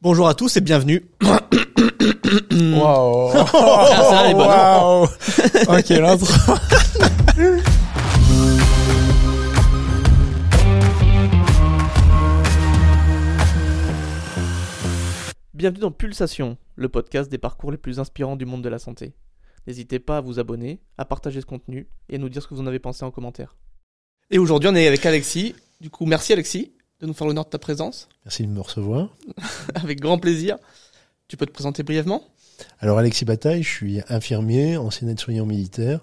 Bonjour à tous et bienvenue. Waouh Ah. Waouh Ok, l'intro. Bienvenue dans Pulsation, le podcast des parcours les plus inspirants du monde de la santé. N'hésitez pas à vous abonner, à partager ce contenu et à nous dire ce que vous en avez pensé en commentaire. Et aujourd'hui, on est avec Alexis. Du coup, merci Alexis de nous faire l'honneur de ta présence. Merci de me recevoir. avec grand plaisir. Tu peux te présenter brièvement? Alors Alexis Bataille, je suis infirmier, ancien aide-soignant militaire.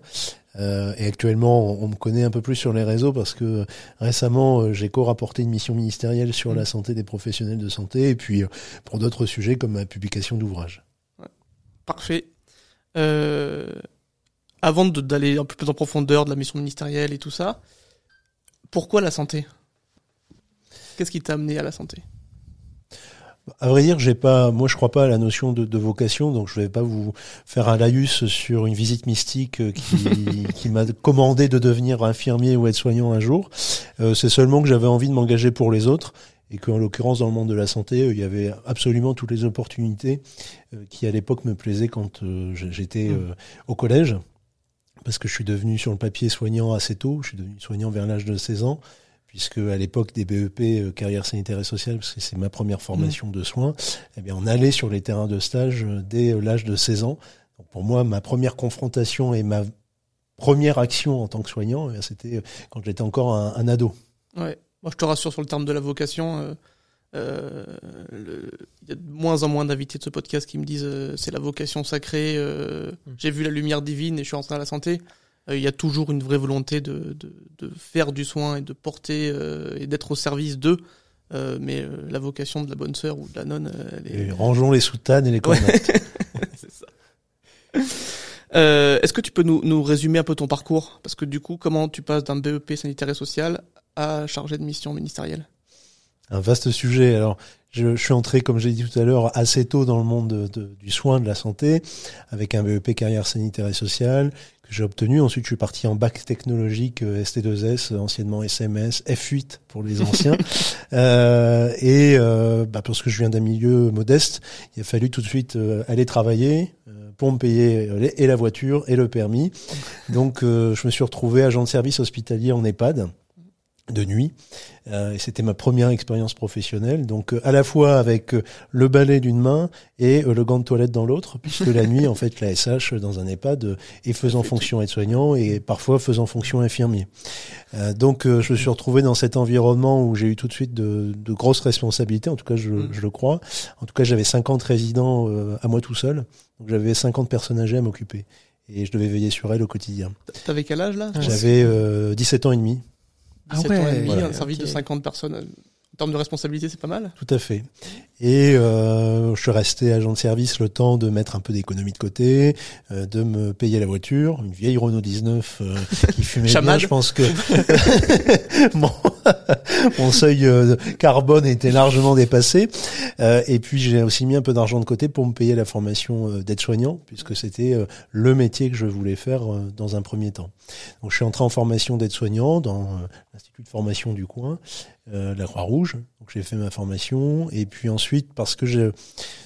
Euh, et actuellement, on, on me connaît un peu plus sur les réseaux parce que récemment, euh, j'ai co-rapporté une mission ministérielle sur Mm. la santé des professionnels de santé et puis euh, pour d'autres sujets comme ma publication d'ouvrages. Parfait. Euh, avant d'aller un peu plus en profondeur de la mission ministérielle et tout ça, pourquoi la santé? Qu'est-ce qui t'a amené à la santé? À vrai dire, j'ai pas, moi je crois pas à la notion de, de vocation, donc je vais pas vous faire un laïus sur une visite mystique qui, qui m'a commandé de devenir infirmier ou aide-soignant un jour. Euh, c'est seulement que j'avais envie de m'engager pour les autres et qu'en l'occurrence dans le monde de la santé, euh, il y avait absolument toutes les opportunités euh, qui à l'époque me plaisaient quand j'étais Mm. au collège. Parce que je suis devenu sur le papier soignant assez tôt, je suis devenu soignant vers l'âge de 16 ans puisque à l'époque des BEP euh, carrière sanitaire et sociale, parce que c'est ma première formation de soins, eh bien on allait sur les terrains de stage euh, dès euh, l'âge de 16 ans. Donc pour moi, ma première confrontation et ma première action en tant que soignant, eh c'était quand j'étais encore un, un ado. Ouais. Moi, je te rassure sur le terme de la vocation. euh, euh, Il y a de moins en moins d'invités de ce podcast qui me disent c'est la vocation sacrée. euh, J'ai vu la lumière divine et je suis rentré à la santé. Euh, Il y a toujours une vraie volonté de, de, de faire du soin et de porter euh, et d'être au service d'eux. Euh, mais euh, la vocation de la bonne sœur ou de la nonne, euh, elle est, Et rangeons les soutanes et les cornettes. c'est ça. Euh, Est-ce que tu peux nous, nous résumer un peu ton parcours? Parce que du coup, comment tu passes d'un BEP sanitaire et social à chargé de mission ministérielle? Un vaste sujet. Alors, je, je suis entré, comme j'ai dit tout à l'heure, assez tôt dans le monde de- de- du soin, de la santé, avec un BEP carrière sanitaire et sociale que j'ai obtenu. Ensuite, je suis parti en bac technologique euh, ST2S, euh, anciennement SMS, F8 pour les anciens. Euh, et euh, bah, parce que je viens d'un milieu modeste, il a fallu tout de suite euh, aller travailler euh, pour me payer euh, et la voiture et le permis. Donc, euh, je me suis retrouvé agent de service hospitalier en EHPAD de nuit. Euh, c'était ma première expérience professionnelle. Donc euh, à la fois avec euh, le balai d'une main et euh, le gant de toilette dans l'autre, puisque la nuit, en fait, la SH dans un EHPAD euh, est faisant fonction aide-soignant et parfois faisant fonction infirmier. Euh, donc euh, je me suis retrouvé dans cet environnement où j'ai eu tout de suite de, de grosses responsabilités, en tout cas je, Mm. je le crois. En tout cas j'avais 50 résidents euh, à moi tout seul, donc j'avais 50 personnes âgées à m'occuper. Et je devais veiller sur elles au quotidien. T'avais quel âge là? J'avais euh, 17 ans et demi. 17 Ah ans et demi, voilà. un service de Ok. 50 personnes. En termes de responsabilité, c'est pas mal Tout à fait. Et euh, je suis resté agent de service le temps de mettre un peu d'économie de côté, euh, de me payer la voiture, une vieille Renault 19 euh, qui fumait bien. Je pense que mon, mon seuil euh, carbone était largement dépassé. Euh, et puis j'ai aussi mis un peu d'argent de côté pour me payer la formation euh, d'aide-soignant, puisque c'était le métier que je voulais faire dans un premier temps. Donc je suis entré en formation d'aide-soignant dans l'institut de formation du coin euh, la Croix-Rouge. Donc j'ai fait ma formation et puis ensuite parce que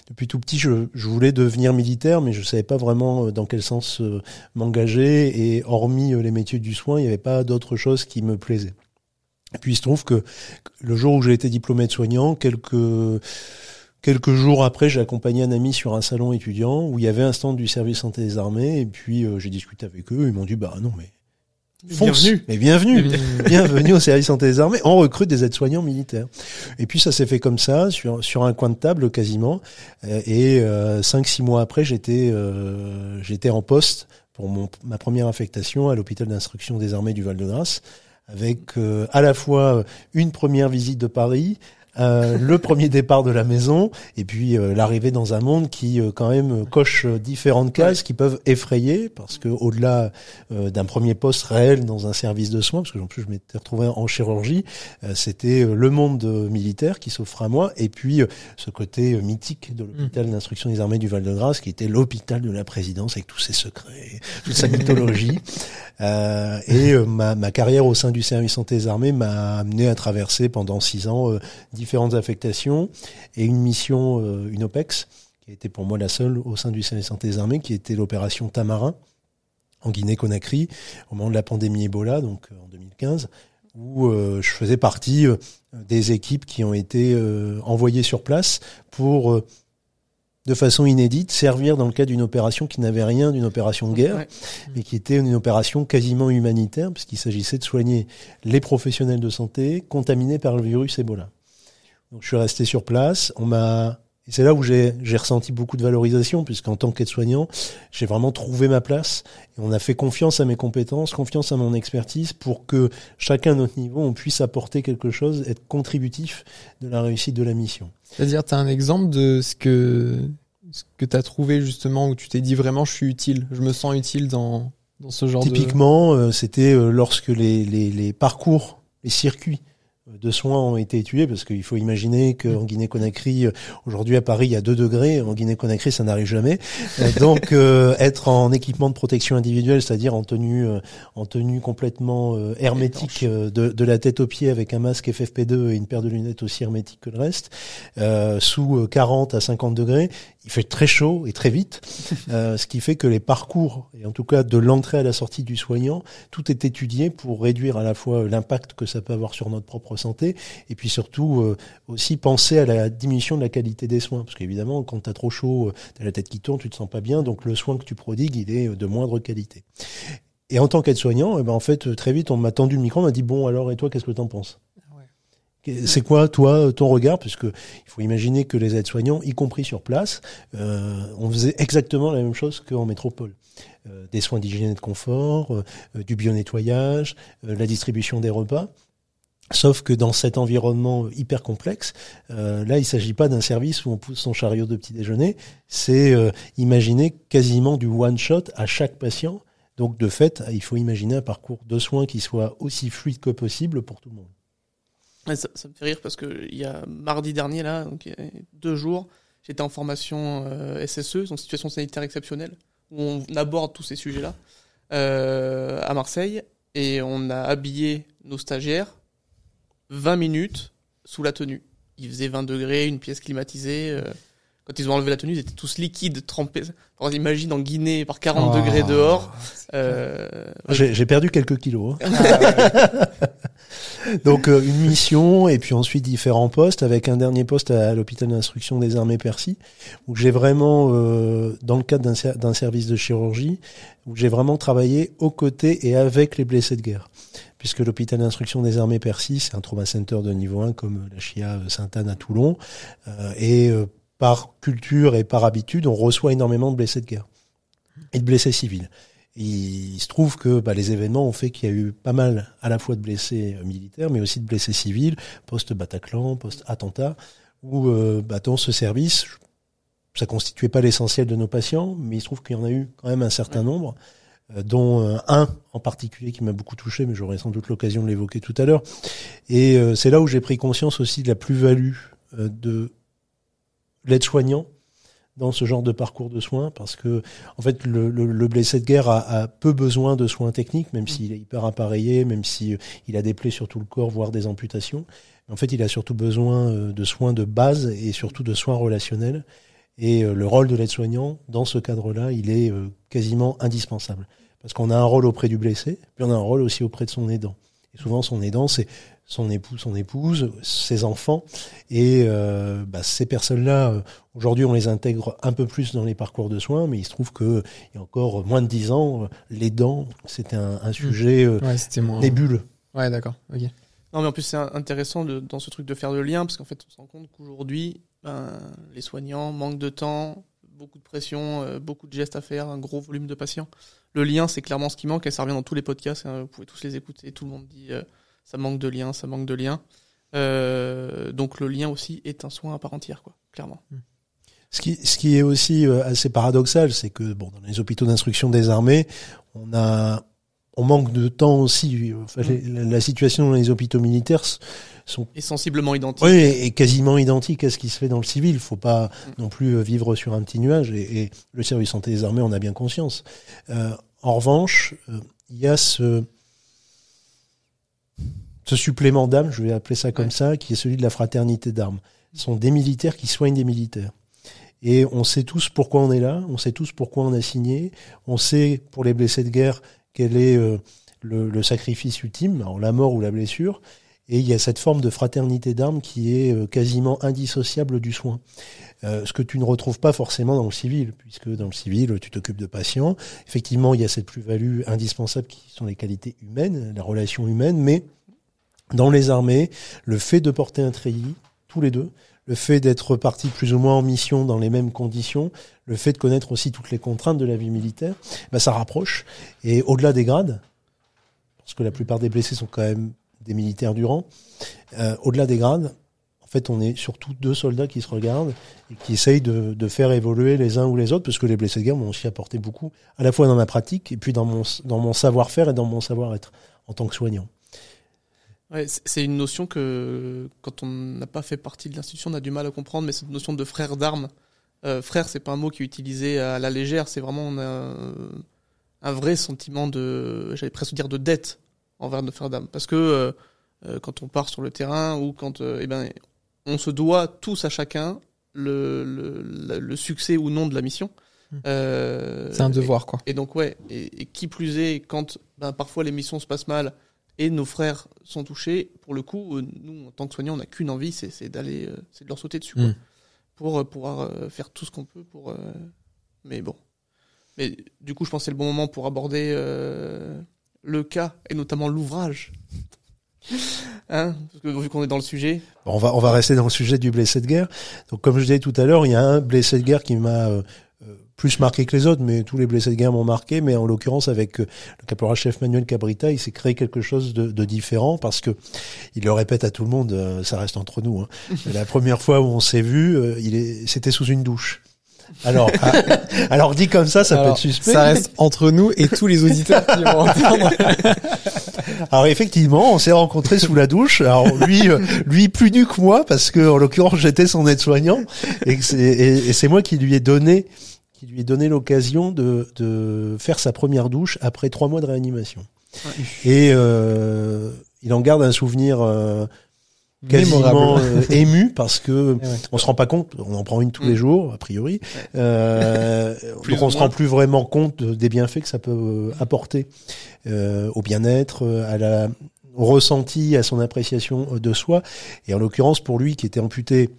depuis tout petit je, voulais devenir militaire mais je savais pas vraiment euh, dans quel sens euh, m'engager et hormis euh, les métiers du soin il n'y avait pas d'autre chose qui me plaisait. Et puis il se trouve que le jour où j'ai été diplômé de soignant, quelques jours après, j'ai accompagné un ami sur un salon étudiant où il y avait un stand du service santé des armées et puis j'ai discuté avec eux. Ils m'ont dit bah non mais fonce. Bienvenue. mais bienvenue, bienvenue au service santé des armées. On recrute des aides-soignants militaires. Et puis ça s'est fait comme ça, sur, sur un coin de table quasiment. Euh, Et euh, cinq, six mois après, j'étais euh, j'étais en poste pour mon, ma première affectation à l'hôpital d'instruction des armées du Val-de-Grâce, avec euh, à la fois une première visite de Paris, euh, le premier départ de la maison et puis euh, l'arrivée dans un monde qui euh, quand même coche différentes cases qui peuvent effrayer parce que au-delà d'un premier poste réel dans un service de soins parce que en plus je m'étais retrouvé en chirurgie c'était le monde militaire qui s'offre à moi et puis ce côté mythique de l'hôpital d'instruction des armées du Val-de-Grâce qui était l'hôpital de la présidence avec tous ses secrets toute sa mythologie Euh, et euh, ma, carrière au sein du service santé des armées m'a amené à traverser pendant six ans euh, différentes affectations et une mission, une OPEX, qui été pour moi la seule au sein du service santé des armées, qui était l'opération Tamarin en Guinée-Conakry au moment de la pandémie Ebola, donc en 2015, où je faisais partie des équipes qui ont été envoyées sur place pour de façon inédite, servir dans le cadre d'une opération qui n'avait rien d'une opération de guerre, mais qui était une opération quasiment humanitaire, puisqu'il s'agissait de soigner les professionnels de santé contaminés par le virus Ebola. Donc je suis resté sur place, on m'a et c'est là où j'ai ressenti beaucoup de valorisation, puisqu'en tant qu'aide-soignant, j'ai vraiment trouvé ma place. Et on a fait confiance à mes compétences, confiance à mon expertise, pour que chacun à notre niveau, on puisse apporter quelque chose, être contributif de la réussite de la mission. C'est-à-dire, tu as un exemple de ce que, ce que tu as trouvé justement, où tu t'es dit vraiment, je suis utile, je me sens utile dans, dans ce genre Typiquement, de... Typiquement, c'était euh, lorsque les, les, les parcours, les circuits de soins ont été étudiés parce qu'il faut imaginer qu'en Guinée-Conakry, euh, aujourd'hui à Paris, il y a 2 degrés. En Guinée-Conakry, ça n'arrive jamais. Euh, donc, euh, être en équipement de protection individuelle, c'est-à-dire en tenue, en tenue complètement hermétique de, de, la tête aux pieds avec un masque FFP2 et une paire de lunettes aussi hermétique que le reste, sous 40 à 50 degrés, il fait très chaud et très vite, euh, ce qui fait que les parcours, et en tout cas de l'entrée à la sortie du soignant, tout est étudié pour réduire à la fois l'impact que ça peut avoir sur notre propre santé, et puis surtout euh, aussi penser à la diminution de la qualité des soins, parce qu'évidemment quand tu as trop chaud, euh, tu as la tête qui tourne, tu te sens pas bien, donc le soin que tu prodigues, il est de moindre qualité. Et en tant qu'aide-soignant, eh ben en fait très vite on m'a tendu le micro, on m'a dit bon alors et toi qu'est-ce que tu en penses? C'est quoi, toi, ton regard? Puisque il faut imaginer que les aides-soignants, y compris sur place, euh, on faisait exactement la même chose qu'en métropole. Euh, des soins d'hygiène et de confort, euh, du bio-nettoyage, la distribution des repas. Sauf que dans cet environnement hyper complexe, là, il ne s'agit pas d'un service où on pousse son chariot de petit déjeuner, c'est imaginer quasiment du one-shot à chaque patient. Donc, de fait, il faut imaginer un parcours de soins qui soit aussi fluide que possible pour tout le monde. Ça, me fait rire parce que il y a mardi dernier là, donc il y a deux jours, j'étais en formation euh, SSE, donc situation sanitaire exceptionnelle, où on aborde tous ces sujets-là euh, à Marseille et on a habillé nos stagiaires 20 minutes sous la tenue. Il faisait 20 degrés, une pièce climatisée. Euh, quand ils ont enlevé la tenue, ils étaient tous liquides, trempés. On imagine en Guinée par 40 degrés dehors. Euh, J'ai perdu quelques kilos. Hein. Ah, Donc euh, une mission et puis ensuite différents postes avec un dernier poste à, l'hôpital d'instruction des armées Percy où j'ai vraiment euh, dans le cadre d'un service de chirurgie où j'ai vraiment travaillé aux côtés et avec les blessés de guerre puisque l'hôpital d'instruction des armées Percy c'est un trauma center de niveau 1 comme la chia Sainte-Anne à Toulon et par culture et par habitude, on reçoit énormément de blessés de guerre et de blessés civils. Il se trouve que bah, les événements ont fait qu'il y a eu pas mal à la fois de blessés euh, militaires, mais aussi de blessés civils, post-Bataclan, post-attentat, où euh, bah, dans ce service, ça constituait pas l'essentiel de nos patients, mais il se trouve qu'il y en a eu quand même un certain nombre, euh, dont un en particulier qui m'a beaucoup touché, mais j'aurai sans doute l'occasion de l'évoquer tout à l'heure. Et c'est là où j'ai pris conscience aussi de la plus-value de l'aide-soignant dans ce genre de parcours de soins parce que en fait le, le, blessé de guerre a, peu besoin de soins techniques même s'il est hyper appareillé même si euh, a des plaies sur tout le corps voire des amputations. En fait il a surtout besoin euh, de soins de base et surtout de soins relationnels. Et euh, le rôle de l'aide-soignant dans ce cadre-là il est quasiment indispensable. Parce qu'on a un rôle auprès du blessé puis on a un rôle aussi auprès de son aidant. Et souvent son aidant c'est son époux, son épouse, ses enfants. Et euh, bah, ces personnes-là, euh, aujourd'hui, on les intègre un peu plus dans les parcours de soins, mais il se trouve que il y a encore moins de dix ans, les dents, c'était un, un, sujet euh, ouais, nébuleux. Ouais, d'accord. ok. Non, mais en plus, c'est intéressant de, dans ce truc de faire le lien, parce qu'en fait, on se rend compte qu'aujourd'hui, ben, les soignants manquent de temps, beaucoup de pression, euh, beaucoup de gestes à faire, un gros volume de patients. Le lien, c'est clairement ce qui manque, et ça revient dans tous les podcasts, hein, vous pouvez tous les écouter, tout le monde dit ça manque de lien, ça manque de lien. Euh, donc le lien aussi est un soin à part entière, quoi, clairement. Hmm. Ce qui, ce qui est aussi euh, assez paradoxal, c'est que bon, dans les hôpitaux d'instruction des armées, on a, on manque de temps aussi. Hmm. la, situation dans les hôpitaux militaires sont est sensiblement identique. Oui, et quasiment identique à ce qui se fait dans le civil. Il faut pas hmm. non plus euh, vivre sur un petit nuage. Et, et, le service santé des armées, on a bien conscience. Euh, en revanche, il y a ce ce supplément d'âme, je vais appeler ça comme ça, qui est celui de la fraternité d'armes. Ce sont des militaires qui soignent des militaires. Et on sait tous pourquoi on est là, on sait tous pourquoi on a signé, on sait pour les blessés de guerre quel est euh, le, le, sacrifice ultime, alors la mort ou la blessure, et il y a cette forme de fraternité d'armes qui est euh, quasiment indissociable du soin. Euh, ce que tu ne retrouves pas forcément dans le civil, puisque dans le civil, tu t'occupes de patients. Effectivement, il y a cette plus-value indispensable qui sont les qualités humaines, la relation humaine, mais dans les armées, le fait de porter un treillis, tous les deux, le fait d'être parti plus ou moins en mission dans les mêmes conditions, le fait de connaître aussi toutes les contraintes de la vie militaire, bah ça rapproche. Et au-delà des grades, parce que la plupart des blessés sont quand même des militaires du rang, euh, au-delà des grades, en fait, on est surtout deux soldats qui se regardent et qui essayent de, de, faire évoluer les uns ou les autres, parce que les blessés de guerre m'ont aussi apporté beaucoup, à la fois dans ma pratique et puis dans mon, dans mon savoir-faire et dans mon savoir-être en tant que soignant. Ouais, c'est une notion que, quand on n'a pas fait partie de l'institution, on a du mal à comprendre, mais cette notion de frère d'armes, euh, frère, c'est pas un mot qui est utilisé à la légère, c'est vraiment on a un, vrai sentiment de, j'allais presque dire de dette envers nos frères d'armes, parce que euh, euh, quand on part sur le terrain ou quand, euh, eh ben, on se doit tous à chacun le, le, le succès ou non de la mission. Mmh. c'est un devoir, et, quoi. Et donc ouais, et, et qui plus est, quand ben, parfois les missions se passent mal et nos frères sont touchés, pour le coup, euh, nous, en tant que soignants, on n'a qu'une envie, c'est d'aller, euh, c'est de leur sauter dessus, quoi, Mm. pour euh, pouvoir faire tout ce qu'on peut pour. Mais bon. Mais du coup, je pense que c'est le bon moment pour aborder le cas et notamment l'ouvrage. Hein Parce que vu qu'on est dans le sujet. On va on va rester dans le sujet du blessé de guerre. Donc comme je disais tout à l'heure, il y a un blessé de guerre qui m'a euh, plus marqué que les autres, mais tous les blessés de guerre m'ont marqué. Mais en l'occurrence, avec euh, le caporal-chef Manuel Cabrita, il s'est créé quelque chose de, de, différent parce que il le répète à tout le monde, euh, ça reste entre nous. Hein. La première fois où on s'est vu, euh, il est, c'était sous une douche. Alors, ah, alors dit comme ça, ça Alors, peut être suspect. Ça reste entre nous et tous les auditeurs qui vont entendre. Alors effectivement, on s'est rencontrés sous la douche. Alors lui, lui plus nu que moi parce que en l'occurrence j'étais son aide-soignant et c'est moi qui lui ai donné qui lui ai donné l'occasion de, de faire sa première douche après trois mois de réanimation. Ouais. Et euh, il en garde un souvenir euh, quasiment euh, ému parce que ouais. on se rend pas compte, on en prend une tous Mm. les jours a priori, euh, donc on se rend plus vraiment compte de- des bienfaits que ça peut euh, apporter euh, au bien-être, à la au ressenti, à son appréciation de soi. Et en l'occurrence pour lui qui était amputé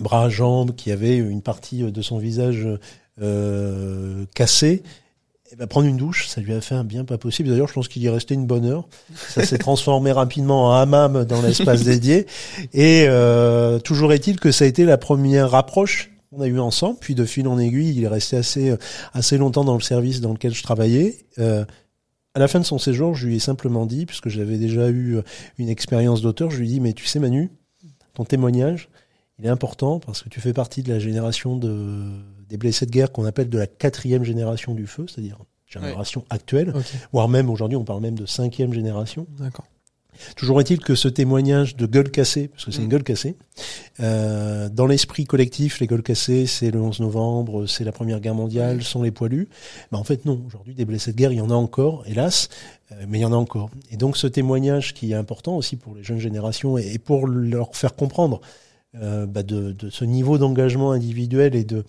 bras, jambes, qui avait une partie de son visage euh, cassée, eh ben, prendre une douche, ça lui a fait un bien pas possible. D'ailleurs, je pense qu'il y est resté une bonne heure. Ça s'est transformé rapidement en hammam dans l'espace dédié. Et euh, toujours est-il que ça a été la première approche qu'on a eue ensemble. Puis de fil en aiguille, il est resté assez assez longtemps dans le service dans lequel je travaillais. Euh, à la fin de son séjour, je lui ai simplement dit, puisque j'avais déjà eu une expérience d'auteur, je lui ai dit, mais tu sais Manu, ton témoignage, il est important parce que tu fais partie de la génération de, des blessés de guerre qu'on appelle de la quatrième génération du feu, c'est-à-dire génération actuelle, voire même aujourd'hui on parle même de cinquième génération. d'accord. Toujours est-il que ce témoignage de gueule cassée, parce que c'est Mm. une gueule cassée, euh, dans l'esprit collectif, les gueules cassées, c'est le 11 novembre, c'est la Première Guerre mondiale, sont les poilus. Ben, en fait, non. Aujourd'hui, des blessés de guerre, il y en a encore, hélas, euh, mais il y en a encore. Et donc, ce témoignage qui est important aussi pour les jeunes générations et, et pour leur faire comprendre bah, de, de ce niveau d'engagement individuel et de,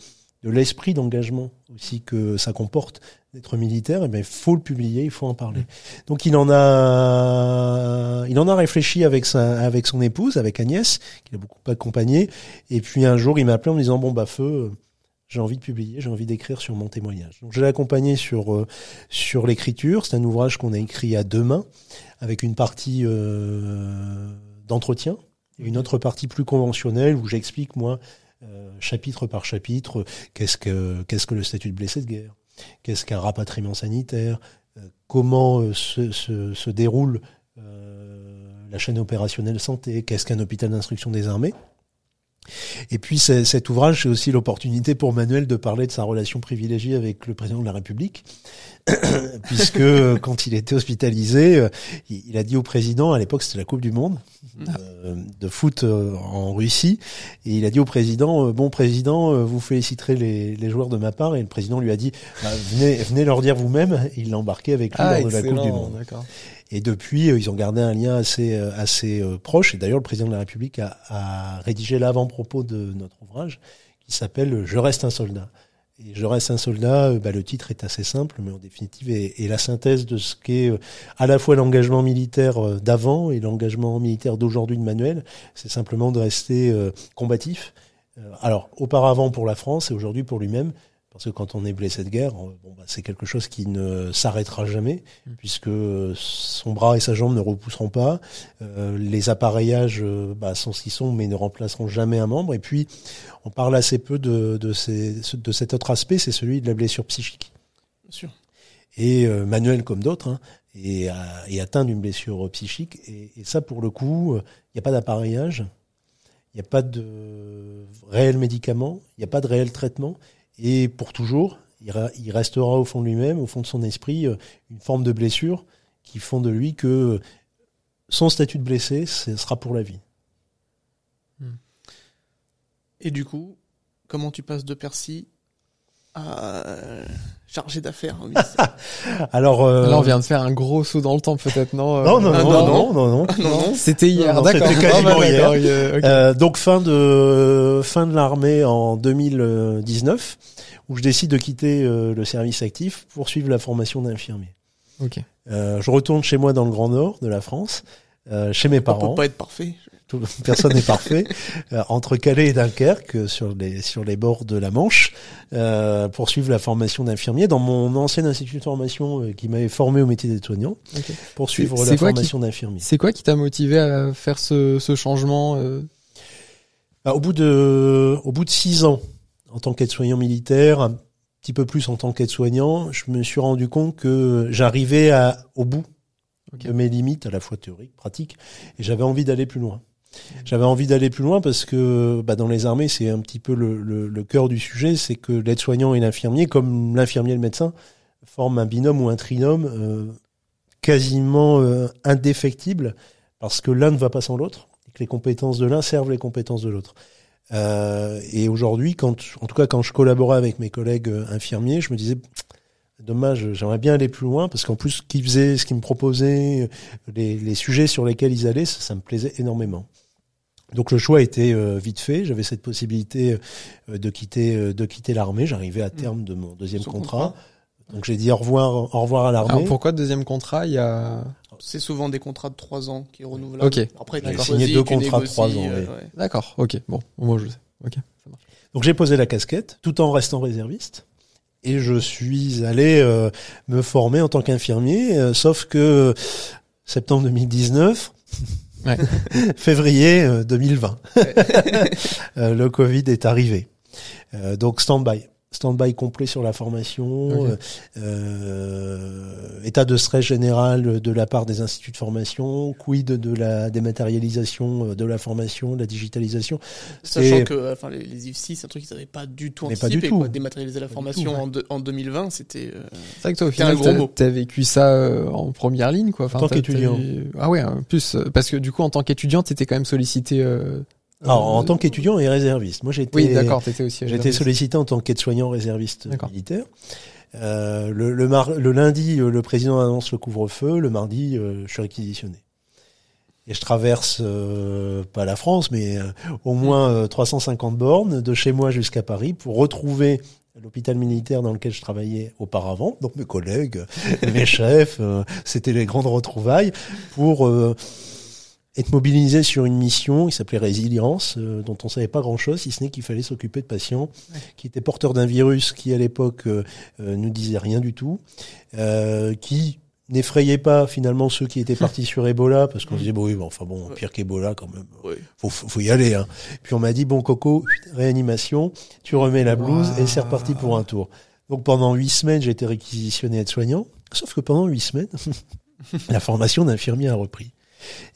de l'esprit d'engagement aussi que ça comporte d'être militaire, eh ben, il faut le publier, il faut en parler. Donc il en a, il en a réfléchi avec sa, avec son épouse, avec Agnès, qu'il a beaucoup accompagné. Et puis un jour, il m'a appelé en me disant bon bah feu, euh, j'ai envie de publier, j'ai envie d'écrire sur mon témoignage. Donc je l'ai accompagné sur euh, sur l'écriture. C'est un ouvrage qu'on a écrit à deux mains, avec une partie euh, d'entretien et une autre partie plus conventionnelle où j'explique moi euh, chapitre par chapitre qu'est-ce que le statut de blessé de guerre, qu'est-ce qu'un rapatriement sanitaire, euh, comment euh, se, déroule la chaîne opérationnelle santé, qu'est-ce qu'un hôpital d'instruction des armées? Et puis cet ouvrage, c'est aussi l'opportunité pour Manuel de parler de sa relation privilégiée avec le président de la République, puisque euh, quand il était hospitalisé, euh, il a dit au président, à l'époque c'était la Coupe du Monde euh, de foot en Russie, et il a dit au président, bon président, vous féliciterez les, les joueurs de ma part, et le président lui a dit, bah, venez, venez leur dire vous-même, il l'a embarqué avec lui Ah, lors de la Coupe du Monde. Et depuis, ils ont gardé un lien assez assez proche. Et d'ailleurs, le président de la République a, a rédigé l'avant-propos de notre ouvrage qui s'appelle Je reste un soldat. Et je reste un soldat, bah, le titre est assez simple, mais en définitive est, la synthèse de ce qu'est euh, à la fois l'engagement militaire euh, d'avant et l'engagement militaire d'aujourd'hui de Manuel. C'est simplement de rester euh, combatif. Alors, auparavant pour la France et aujourd'hui pour lui-même, parce que quand on est blessé de guerre, euh, bon, bah, c'est quelque chose qui ne s'arrêtera jamais, mm. puisque son bras et sa jambe ne repousseront pas. Euh, les appareillages euh, bah, sont ce qu'ils sont, mais ne remplaceront jamais un membre. Et puis, on parle assez peu de, de, ces, de cet autre aspect, c'est celui de la blessure psychique. Bien sûr. Et Manuel, comme d'autres, hein, est, est, atteint d'une blessure psychique. Et, et, ça, pour le coup, il n'y a pas d'appareillage, il n'y a pas de réel médicament, il n'y a pas de réel traitement. Et pour toujours, il, restera au fond de lui-même, au fond de son esprit, euh, une forme de blessure qui font de lui que son statut de blessé, ce sera pour la vie. Et du coup, comment tu passes de Percy à chargé d'affaires Alors, euh... là, on vient de faire un gros saut dans le temps, peut-être, non, euh, non, non, non, non, non, C'était hier, d'accord. C'était quasiment hier. Euh, donc fin de fin de l'armée en 2019, où je décide de quitter euh, le service actif pour suivre la formation d'infirmier. Ok. je retourne chez moi dans le Grand Nord de la France, chez mes parents. peut pas être parfait personne n'est parfait. Euh, entre Calais et Dunkerque, euh, sur les sur les bords de la Manche, euh, pour suivre la formation d'infirmier dans mon ancien institut de formation euh, qui m'avait formé au métier d'aide-soignant, okay. pour suivre la formation d'infirmier. C'est quoi qui t'a motivé à faire ce, ce changement bah, Au bout de au bout de six ans en tant qu'aide-soignant militaire, un petit peu plus en tant qu'aide-soignant, je me suis rendu compte que j'arrivais à au bout de mes limites, à la fois théoriques, pratiques, et j'avais envie d'aller plus loin. J'avais envie d'aller plus loin parce que bah, dans les armées, c'est un petit peu le, cœur du sujet, c'est que l'aide-soignant et l'infirmier, comme l'infirmier et le médecin, forment un binôme ou un trinôme euh, quasiment euh, indéfectible parce que l'un ne va pas sans l'autre et que les compétences de l'un servent les compétences de l'autre. Euh, et aujourd'hui, quand, en tout cas, quand je collaborais avec mes collègues infirmiers, je me disais dommage, j'aimerais bien aller plus loin parce qu'en plus, ce qu'ils faisaient, ce qu'ils me proposaient, les, sujets sur lesquels ils allaient, ça me plaisait énormément. Donc le choix était euh, vite fait. J'avais cette possibilité euh, de quitter euh, de quitter l'armée. J'arrivais à terme de mon deuxième contrat. Donc j'ai dit au revoir au revoir à l'armée. pourquoi deuxième contrat? Il y a c'est souvent des contrats de trois ans qui renouvelables. Ok. Après, tu signé deux contrats de trois ans. D'accord. Ok. Bon, moi je sais. Ok. Ça marche. Donc j'ai posé la casquette, tout en restant réserviste, et je suis allé me former en tant qu'infirmier. sauf que septembre 2019, Ouais. Février 2020. Euh, euh, le Covid est arrivé. Euh, donc stand-by stand-by complet sur la formation, euh, euh, état de stress général de la part des instituts de formation, quid de la dématérialisation de la formation, de la digitalisation. Sachant que enfin, les, les IFSI, c'est un truc qu'ils n'avaient pas du tout anticipé. Pas du tout. Quoi. Dématérialiser la formation en, en, 2020, c'était euh, c'est vrai que toi, au final, un gros mot. T'as vécu ça euh, en première ligne, quoi. Enfin, en tant qu'étudiant. Ah ouais, en plus, parce que du coup, en tant qu'étudiant, t'étais quand même sollicité alors, en tant qu'étudiant et réserviste. Moi, j'étais. Oui, d'accord, t'étais aussi. J'étais sollicité en tant qu'aide-soignant réserviste militaire. Euh, le, le, le, lundi, euh, le président annonce le couvre-feu. Le mardi, euh, je suis réquisitionné. Et je traverse euh, pas la France, mais au moins 350 bornes de chez moi jusqu'à Paris pour retrouver l'hôpital militaire dans lequel je travaillais auparavant. Donc mes collègues, mes chefs, c'était les grandes retrouvailles pour être mobilisé sur une mission qui s'appelait Résilience, euh, dont on savait pas grand-chose, si ce n'est qu'il fallait s'occuper de patients qui étaient porteurs d'un virus qui, à l'époque, euh, euh, nous disait rien du tout, qui n'effrayait pas finalement ceux qui étaient partis sur Ebola, parce qu'on mm. disait, bon, oui, bon, enfin bon, pire qu'Ebola quand même, faut, faut y aller. Hein. Puis on m'a dit, bon, Coco, réanimation, tu remets la blouse et c'est reparti pour un tour. Donc pendant huit semaines, j'ai été réquisitionné aide-soignant, sauf que pendant huit semaines, la formation d'infirmier a repris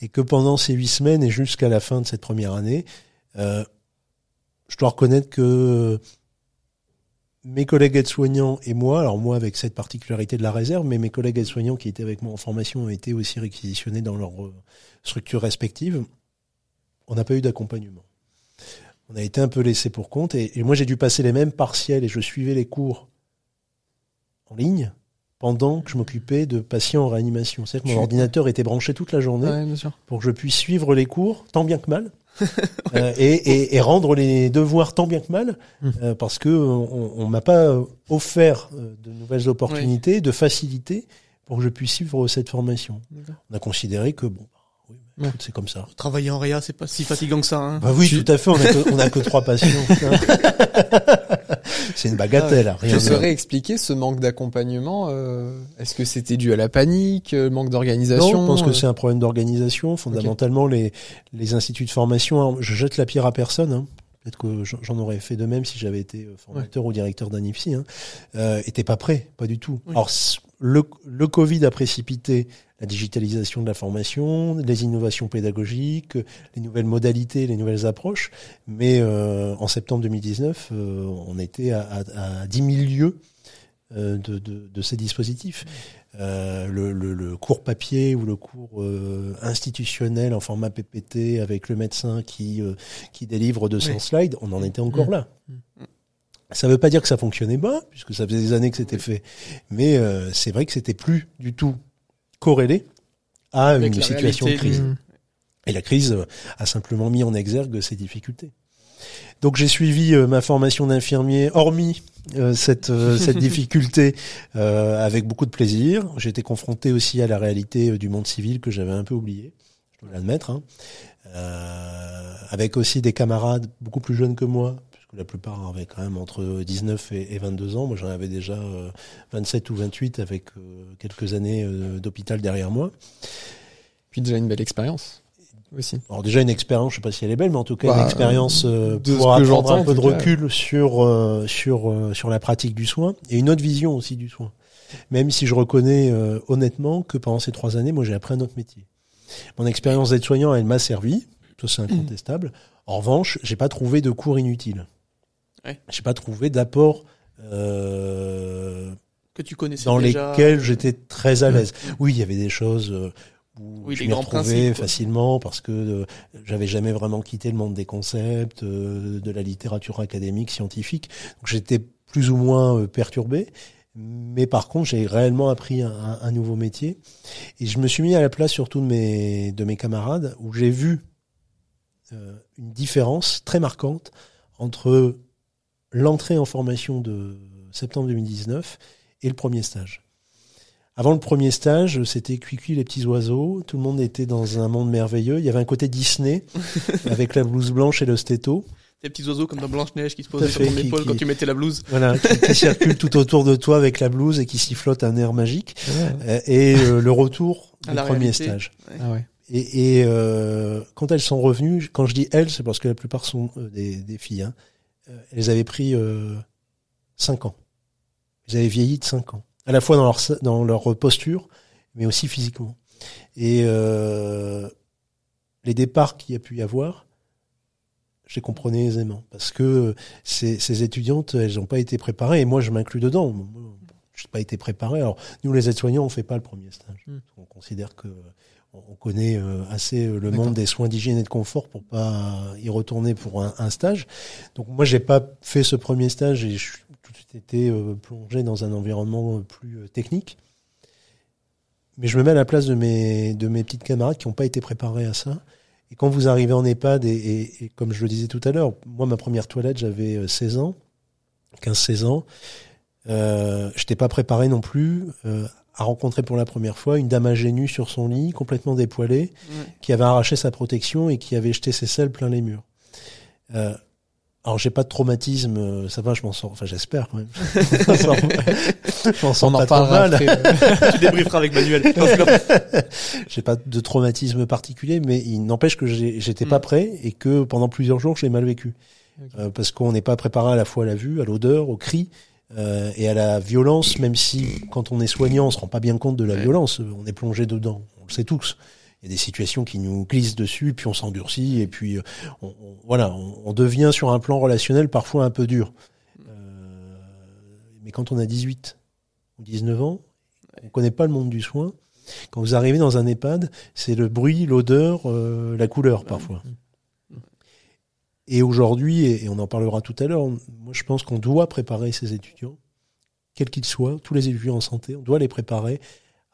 et que pendant ces huit semaines et jusqu'à la fin de cette première année, euh, je dois reconnaître que mes collègues aides-soignants et moi, alors moi avec cette particularité de la réserve, mais mes collègues aides-soignants qui étaient avec moi en formation ont été aussi réquisitionnés dans leurs euh, structures respectives, on n'a pas eu d'accompagnement. On a été un peu laissé pour compte et moi j'ai dû passer les mêmes partiels et je suivais les cours en ligne pendant que je m'occupais de patients en réanimation. C'est-à-dire que mon ordinateur était branché toute la journée Ouais, bien sûr. pour que je puisse suivre les cours tant bien que mal euh, et, et, et rendre les devoirs tant bien que mal Mm. euh, parce que on, on m'a pas offert euh, de nouvelles opportunités, de facilités pour que je puisse suivre cette formation. On a considéré que bon, bah, oui, bah, Ouais. c'est comme ça. Travailler en réa, c'est pas si fatigant que ça. Hein. Bah oui, Tu- tout à fait. On a que, on a que trois patients. c'est une bagatelle. Rien Tu saurais expliquer ce manque d'accompagnement euh, Est-ce que c'était dû à la panique, euh, manque d'organisation Non, je pense que euh, c'est un problème d'organisation. Fondamentalement, les, les instituts de formation, alors, je jette la pierre à personne. Hein. Peut-être que j'en- aurais fait de même si j'avais été formateur ou directeur d'un IFSI. Hein. Euh, pas prêts, pas du tout. Oui. Alors, c- le, le Covid a précipité la digitalisation de la formation, les innovations pédagogiques, les nouvelles modalités, les nouvelles approches. Mais euh, en septembre 2019, euh, on était à, à, à 10 000 lieues euh, de, de, de ces dispositifs. Euh, le, le, le cours papier ou le cours euh, institutionnel en format PPT avec le médecin qui, euh, qui délivre 200 Oui. slides, on en était encore Mmh. là. Ça ne veut pas dire que ça fonctionnait pas, puisque ça faisait des années que c'était fait. Mais euh, c'est vrai que c'était plus du tout corrélé à Avec une situation de crise. Et la crise a simplement mis en exergue ces difficultés. Donc j'ai suivi euh, ma formation d'infirmier, hormis euh, cette, euh, cette difficulté, euh, avec beaucoup de plaisir. Été confronté aussi à la réalité du monde civil que j'avais un peu oublié, je dois l'admettre. Hein. Euh, avec aussi des camarades beaucoup plus jeunes que moi, la plupart avaient quand même entre 19 et, et 22 ans. Moi j'en avais déjà euh, 27 ou 28 avec euh, quelques années euh, d'hôpital derrière moi. Puis déjà une belle expérience aussi. Alors déjà une expérience, je sais pas si elle est belle, mais en tout cas Bah, une expérience euh, de pour apprendre un peu de cas. recul sur euh, sur euh, sur la pratique du soin et une autre vision aussi du soin. Même si je reconnais euh, honnêtement que pendant ces trois années, moi j'ai appris un autre métier. Mon expérience d'aide-soignant, elle m'a servi, ça c'est incontestable. En revanche, j'ai pas trouvé de cours inutiles. Ouais. J'ai pas trouvé d'apport euh, Que tu connaissais dans déjà. lesquels j'étais très à l'aise. Oui, il y avait des choses euh, où Oui, je m'y retrouvais facilement parce que euh, j'avais jamais vraiment quitté le monde des concepts, euh, de la littérature académique, scientifique. Donc j'étais plus ou moins euh, perturbé. Mais par contre, j'ai réellement appris un, un- un nouveau métier et je me suis mis à la place surtout de mes de mes camarades où j'ai vu euh, une différence très marquante entre l'entrée en formation de septembre 2019 et le premier stage. Avant le premier stage, c'était Cuicui les petits oiseaux. Tout le monde était dans un monde merveilleux. Il y avait un côté Disney avec la blouse blanche et le stéto. Des petits oiseaux comme dans Blanche-Neige qui se posaient sur ton qui- épaule qui- quand tu mettais la blouse. Voilà, qui, qui circulent tout autour de toi avec la blouse et qui sifflotent un air magique. Ouais. Euh, Et euh, le retour du premier réalité. stage. Ah ouais. Et, et euh, quand elles sont revenues, quand je dis elles, c'est parce que la plupart sont des, des filles. Hein, elles avaient pris euh, 5 ans. Elles avaient vieilli de 5 ans. À la fois dans leur, dans leur posture, mais aussi physiquement. Et euh, les départs qu'il y a pu y avoir, je les comprenais aisément. Parce que ces, ces étudiantes, elles n'ont pas été préparées. Et moi, je m'inclus dedans. Je n'ai pas été préparé. Alors, nous, les aides-soignants, on fait pas le premier stage. Hmm. On considère que on connaît euh, assez euh, le monde des soins d'hygiène et de confort pour pas y retourner pour un, un stage. Donc moi j'ai pas fait ce premier stage et je suis tout de suite été euh, plongé dans un environnement plus technique. Mais je me mets à la place de mes de mes petites camarades qui n'ont pas été préparés à ça. Et quand vous arrivez en EHPAD et, et, et comme je le disais tout à l'heure, moi ma première toilette j'avais euh, 16 ans, 15-16 ans. Euh, je n'étais pas préparé non plus euh, à rencontrer pour la première fois une dame ingénue sur son lit, complètement dépoilée, qui avait arraché sa protection et qui avait jeté ses selles plein les murs. Euh, alors j'ai pas de traumatisme, euh, ça va, je m'en sors, enfin j'espère quand même. je m'en sors, pas trop mal. après. tu débrieferas avec Manuel. J'ai pas de traumatisme particulier, mais il n'empêche que j'ai- j'étais Mm. pas prêt et que pendant plusieurs jours je l'ai mal vécu. Euh, parce qu'on n'est pas préparé à la fois à la vue, à l'odeur, au cri euh, et à la violence, même si quand on est soignant, on se rend pas bien compte de la Ouais. violence, on est plongé dedans, on le sait tous. Il y a des situations qui nous glissent dessus, puis on s'endurcit, et puis euh, on, on- voilà, on, on devient sur un plan relationnel parfois un peu dur. Euh, mais quand on a 18 ou 19 ans, on connaît pas le monde du soin. Quand vous arrivez dans un EHPAD, c'est le bruit, l'odeur, euh, la couleur parfois. Et aujourd'hui, et on en parlera tout à l'heure, moi je pense qu'on doit préparer ces étudiants quel qu'il soit, tous les étudiants en santé, on doit les préparer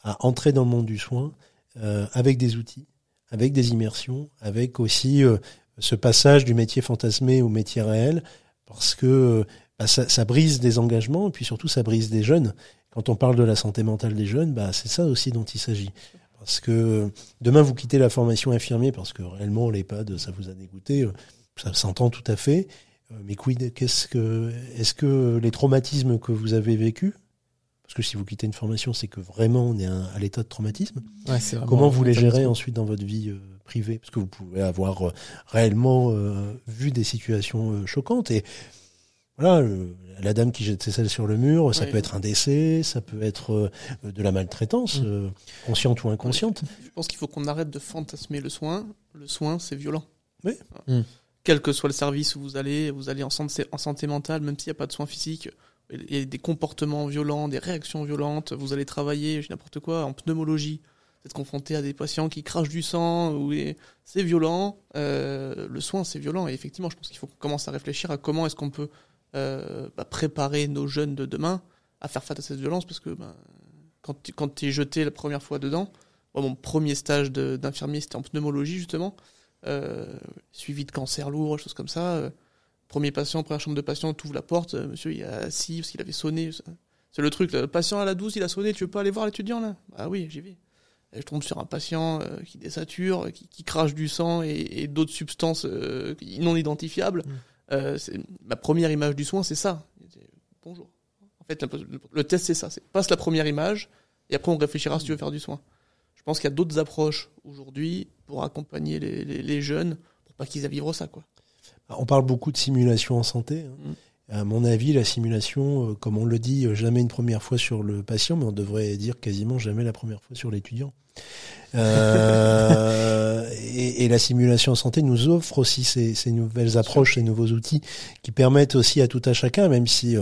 à entrer dans le monde du soin euh, avec des outils, avec des immersions, avec aussi euh, ce passage du métier fantasmé au métier réel, parce que bah, ça, ça, brise des engagements et puis surtout ça brise des jeunes. Quand on parle de la santé mentale des jeunes, bah, c'est ça aussi dont il s'agit. Parce que demain vous quittez la formation infirmier parce que réellement l'EHPAD ça vous a dégoûté, ça s'entend tout à fait. Euh, mais quid, qu'est-ce que, est-ce que les traumatismes que vous avez vécus, parce que si vous quittez une formation, c'est que vraiment on est à l'état de traumatisme. Ouais, Comment vous les gérez ensuite dans votre vie euh, privée? Parce que vous pouvez avoir euh, réellement vu des situations choquantes et voilà, la dame qui jette ses selles sur le mur, ça peut être un décès, ça peut être de la maltraitance, mm. consciente ou inconsciente. Je pense qu'il faut qu'on arrête de fantasmer le soin. Le soin, c'est violent. Oui. Mm quel que soit le service où vous allez, vous allez en santé, en santé mentale, même s'il n'y a pas de soins physiques, il y a des comportements violents, des réactions violentes, vous allez travailler, n'importe quoi, en pneumologie, vous êtes confronté à des patients qui crachent du sang, ou c'est violent, euh, le soin c'est violent, et effectivement je pense qu'il faut qu'on commence à réfléchir à comment est-ce qu'on peut euh, bah, préparer nos jeunes de demain à faire face à cette violence, parce que bah, quand tu es jeté la première fois dedans, mon premier stage d'infirmier c'était en pneumologie justement, suivi de cancer lourd, choses comme ça. Euh, premier patient, première chambre de patient, tu ouvres la porte, euh, monsieur il est assis parce qu'il avait sonné. C'est le truc, le patient à la douce, il a sonné, tu veux pas aller voir l'étudiant là? Ah oui, j'y vais. je tombe sur un patient qui désature, qui, crache du sang et, d'autres substances non identifiables. Mm. ma première image du soin, c'est ça. Bonjour. En fait, le, test, c'est ça. C'est passe la première image et après on réfléchira si tu veux faire du soin. Je pense qu'il y a d'autres approches aujourd'hui pour accompagner les, les, jeunes, pour pas qu'ils aient vivre ça. Quoi. On parle beaucoup de simulation en santé. Hein. Mm. À mon avis, la simulation, euh, comme on le dit, euh, jamais une première fois sur le patient, mais on devrait dire quasiment jamais la première fois sur l'étudiant. Euh, et, et, la simulation en santé nous offre aussi ces, ces nouvelles approches, ces nouveaux outils qui permettent aussi à tout à chacun, même si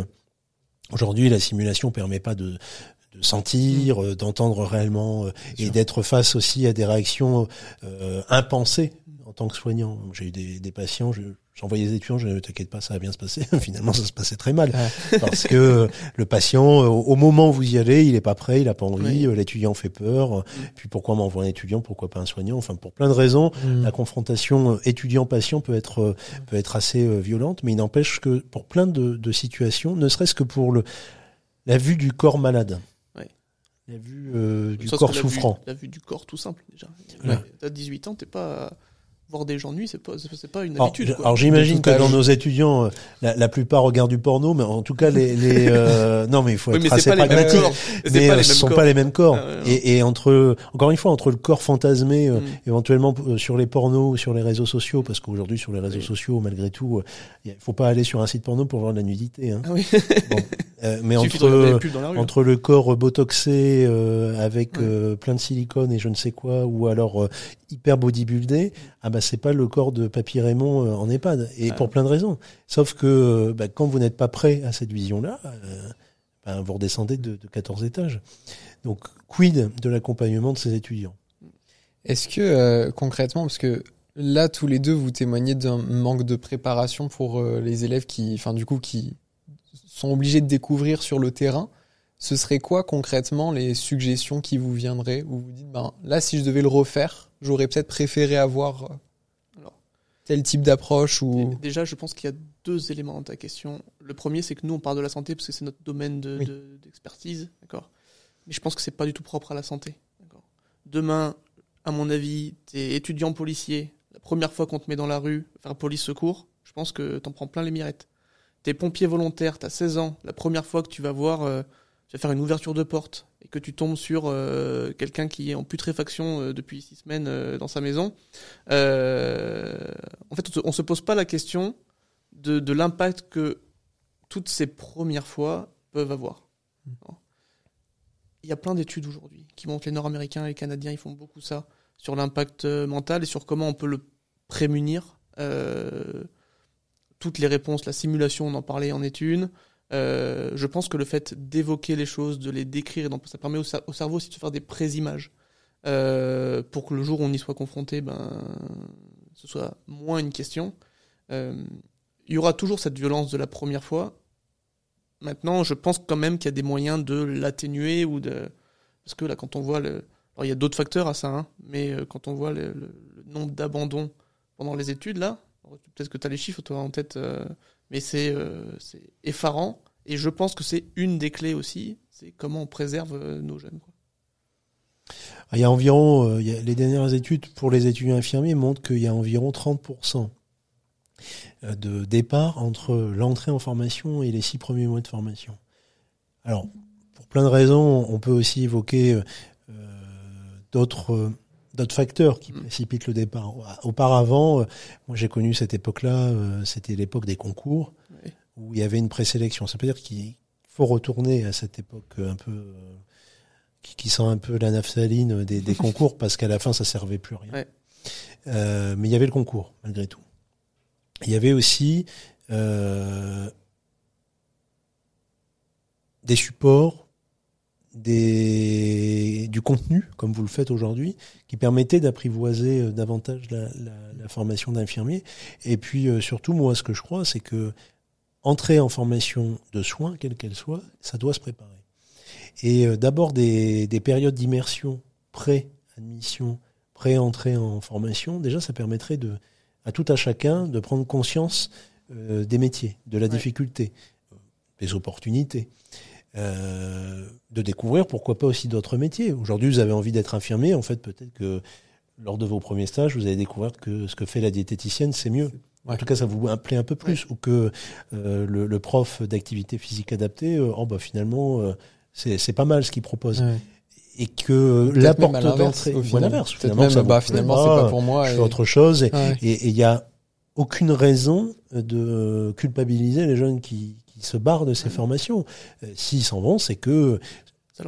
aujourd'hui la simulation permet pas de, de sentir, mm. euh, d'entendre réellement euh, et d'être face aussi à des réactions euh, impensées en tant que soignant. J'ai eu des, des patients, j'envoyais des étudiants, je ne t'inquiète pas, ça va bien se passer. Finalement, ça se passait très mal parce que le patient, au, moment où vous y allez, il est pas prêt, il a pas envie, l'étudiant fait peur. Mm. Puis pourquoi m'envoyer un étudiant, pourquoi pas un soignant? Enfin, pour plein de raisons, mm. la confrontation étudiant-patient peut être peut être assez violente, mais il n'empêche que pour plein de, de situations, ne serait-ce que pour le la vue du corps malade. La vue euh, du corps souffrant. la vue du corps tout simple déjà. Ouais. T'as 18 ans, t'es pas voir des gens nuits, c'est pas c'est pas une habitude. Alors, j'imagine que dans nos étudiants, euh, la, la, plupart regardent du porno, mais en tout cas les, les euh, non mais il faut être assez pragmatique. Mais, euh, ce sont pas les mêmes corps. Ah, et, et, entre encore une fois entre le corps fantasmé mm. éventuellement sur les pornos ou sur les réseaux sociaux, parce qu'aujourd'hui sur les réseaux sociaux malgré tout, il faut pas aller sur un site porno pour voir de la nudité. Hein. Ah oui. bon. mais entre entre le corps botoxé avec plein de silicone et je ne sais quoi, ou alors hyper bodybuildé, ah bah c'est pas le corps de Papy Raymond euh, en EHPAD et pour plein de raisons. Sauf que euh, bah, quand vous n'êtes pas prêt à cette vision-là, euh, bah, vous redescendez de, de 14 étages. Donc quid de l'accompagnement de ces étudiants? Est-ce que concrètement, parce que là tous les deux vous témoignez d'un manque de préparation pour les élèves qui, enfin du coup qui sont obligés de découvrir sur le terrain ce serait quoi concrètement les suggestions qui vous viendraient où vous dites ben là si je devais le refaire j'aurais peut-être préféré avoir tel type d'approche ou déjà je pense qu'il y a deux éléments dans ta question. Le premier c'est que nous on parle de la santé parce que c'est notre domaine d'expertise d'accord? Mais je pense que c'est pas du tout propre à la santé demain à mon avis t'es étudiant policier la première fois qu'on te met dans la rue faire police secours je pense que t'en prends plein les mirettes. T'es pompier volontaire t'as 16 ans la première fois que tu vas voir euh, tu vas faire une ouverture de porte et que tu tombes sur euh, quelqu'un qui est en putréfaction euh, depuis six semaines euh, dans sa maison, en fait, on se, se pose pas la question de, de l'impact que toutes ces premières fois peuvent avoir. Il y a plein d'études aujourd'hui qui montrent les Nord-Américains et les Canadiens, ils font beaucoup ça sur l'impact mental et sur comment on peut le prémunir. toutes les réponses, la simulation, on en parlait en est une. Euh, je pense que le fait d'évoquer les choses, de les décrire, ça permet au, cerveau aussi de faire des pré-images. Euh, pour que le jour où on y soit confronté, ben, ce soit moins une question. Euh, il y aura toujours cette violence de la première fois. Maintenant, je pense quand même qu'il y a des moyens de l'atténuer ou de. Parce que là, quand on voit le. Alors, il y a d'autres facteurs à ça, hein, mais euh, quand on voit le, le- nombre d'abandons pendant les études, là, peut-être que tu as les chiffres toi en tête, mais c'est euh, c'est effarant. Et je pense que c'est une des clés aussi, c'est comment on préserve euh, nos jeunes. quoi. Il y a environ, euh, les dernières études pour les étudiants infirmiers montrent qu'il y a environ 30% de départ entre l'entrée en formation et les six premiers mois de formation. Alors, pour plein de raisons, on peut aussi évoquer d'autres d'autres facteurs qui Mm. précipitent le départ. Auparavant, euh, moi j'ai connu cette époque-là, euh, c'était l'époque des concours, Oui. où il y avait une présélection. Ça veut dire qu'il faut retourner à cette époque un peu euh, qui, qui sent un peu la naphtaline des, des concours parce qu'à la fin ça servait plus à rien. Ouais. Euh, mais il y avait le concours malgré tout. Il y avait aussi euh, des supports, des, du contenu, comme vous le faites aujourd'hui, qui permettait d'apprivoiser euh, davantage la, la- la formation d'infirmier. Et puis euh, surtout, moi, ce que je crois, c'est que entrer en formation de soins, quelle qu'elle soit, ça doit se préparer. Et euh, d'abord des, des périodes d'immersion pré-admission, pré-entrée en formation, déjà, ça permettrait de, à tout à chacun de prendre conscience euh, des métiers, de la Ouais. difficulté, des opportunités, euh, de découvrir pourquoi pas aussi d'autres métiers. Aujourd'hui, vous avez envie d'être infirmier, en fait, peut-être que lors de vos premiers stages, vous allez découvrir que ce que fait la diététicienne, c'est mieux. En Ouais. tout cas, ça vous plaît un peu plus, ou que euh, le, le prof d'activité physique adaptée, euh, oh bah finalement, euh, c'est c'est pas mal ce qu'il propose, Ouais. et que la porte d'entrée, ou l'inverse, finalement, même, bah, finalement, c'est pas pour moi. je et- fais autre chose, et Ouais. et il y a aucune raison de culpabiliser les jeunes qui, se barrent de ces formations. Euh, S'ils s'en vont, c'est que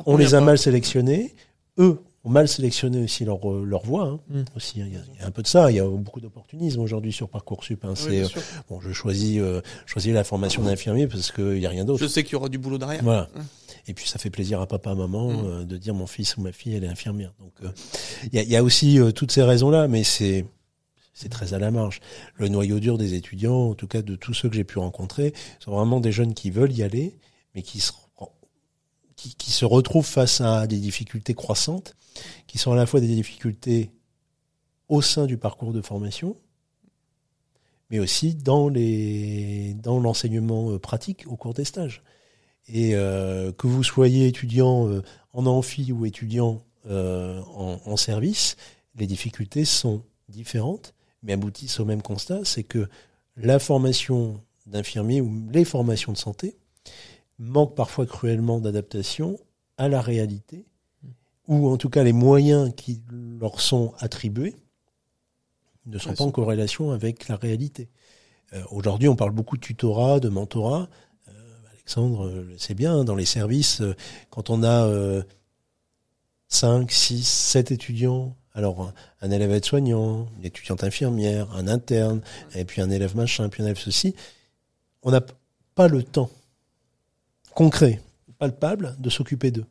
on les a pas. mal sélectionnés. Eux ont mal sélectionné aussi leur, euh, leur voie. hein. Mm. Aussi, hein. il y, a, il y a un peu de ça. Il y a beaucoup d'opportunisme aujourd'hui sur Parcoursup. Hein. Oui, euh, bon, je choisis, euh, choisis la formation d'infirmier parce qu'il y a rien d'autre. Je sais qu'il y aura du boulot derrière. Voilà. Et puis ça fait plaisir à papa, maman Mm. euh, de dire mon fils ou ma fille elle est infirmière. Donc il y, y a aussi toutes ces raisons-là, mais c'est c'est très à la marge. Le noyau dur des étudiants, en tout cas de tous ceux que j'ai pu rencontrer, sont vraiment des jeunes qui veulent y aller, mais qui se retrouvent face à des difficultés croissantes, qui sont à la fois des difficultés au sein du parcours de formation, mais aussi dans les dans l'enseignement euh, pratique au cours des stages. Et euh, que vous soyez étudiant euh, en amphi ou étudiant en service, les difficultés sont différentes, mais aboutissent au même constat, c'est que la formation d'infirmier ou les formations de santé manquent parfois cruellement d'adaptation à la réalité, ou en tout cas les moyens qui leur sont attribués ne sont pas en corrélation avec la réalité. Euh, Aujourd'hui, on parle beaucoup de tutorat, de mentorat. Euh, Alexandre euh, le sait bien, dans les services, quand on a euh, 5, 6, 7 étudiants, alors un, élève aide-soignant, une étudiante infirmière, un interne, et puis un élève machin, puis un élève ceci, on n'a pas le temps concret, palpable, de s'occuper d'eux.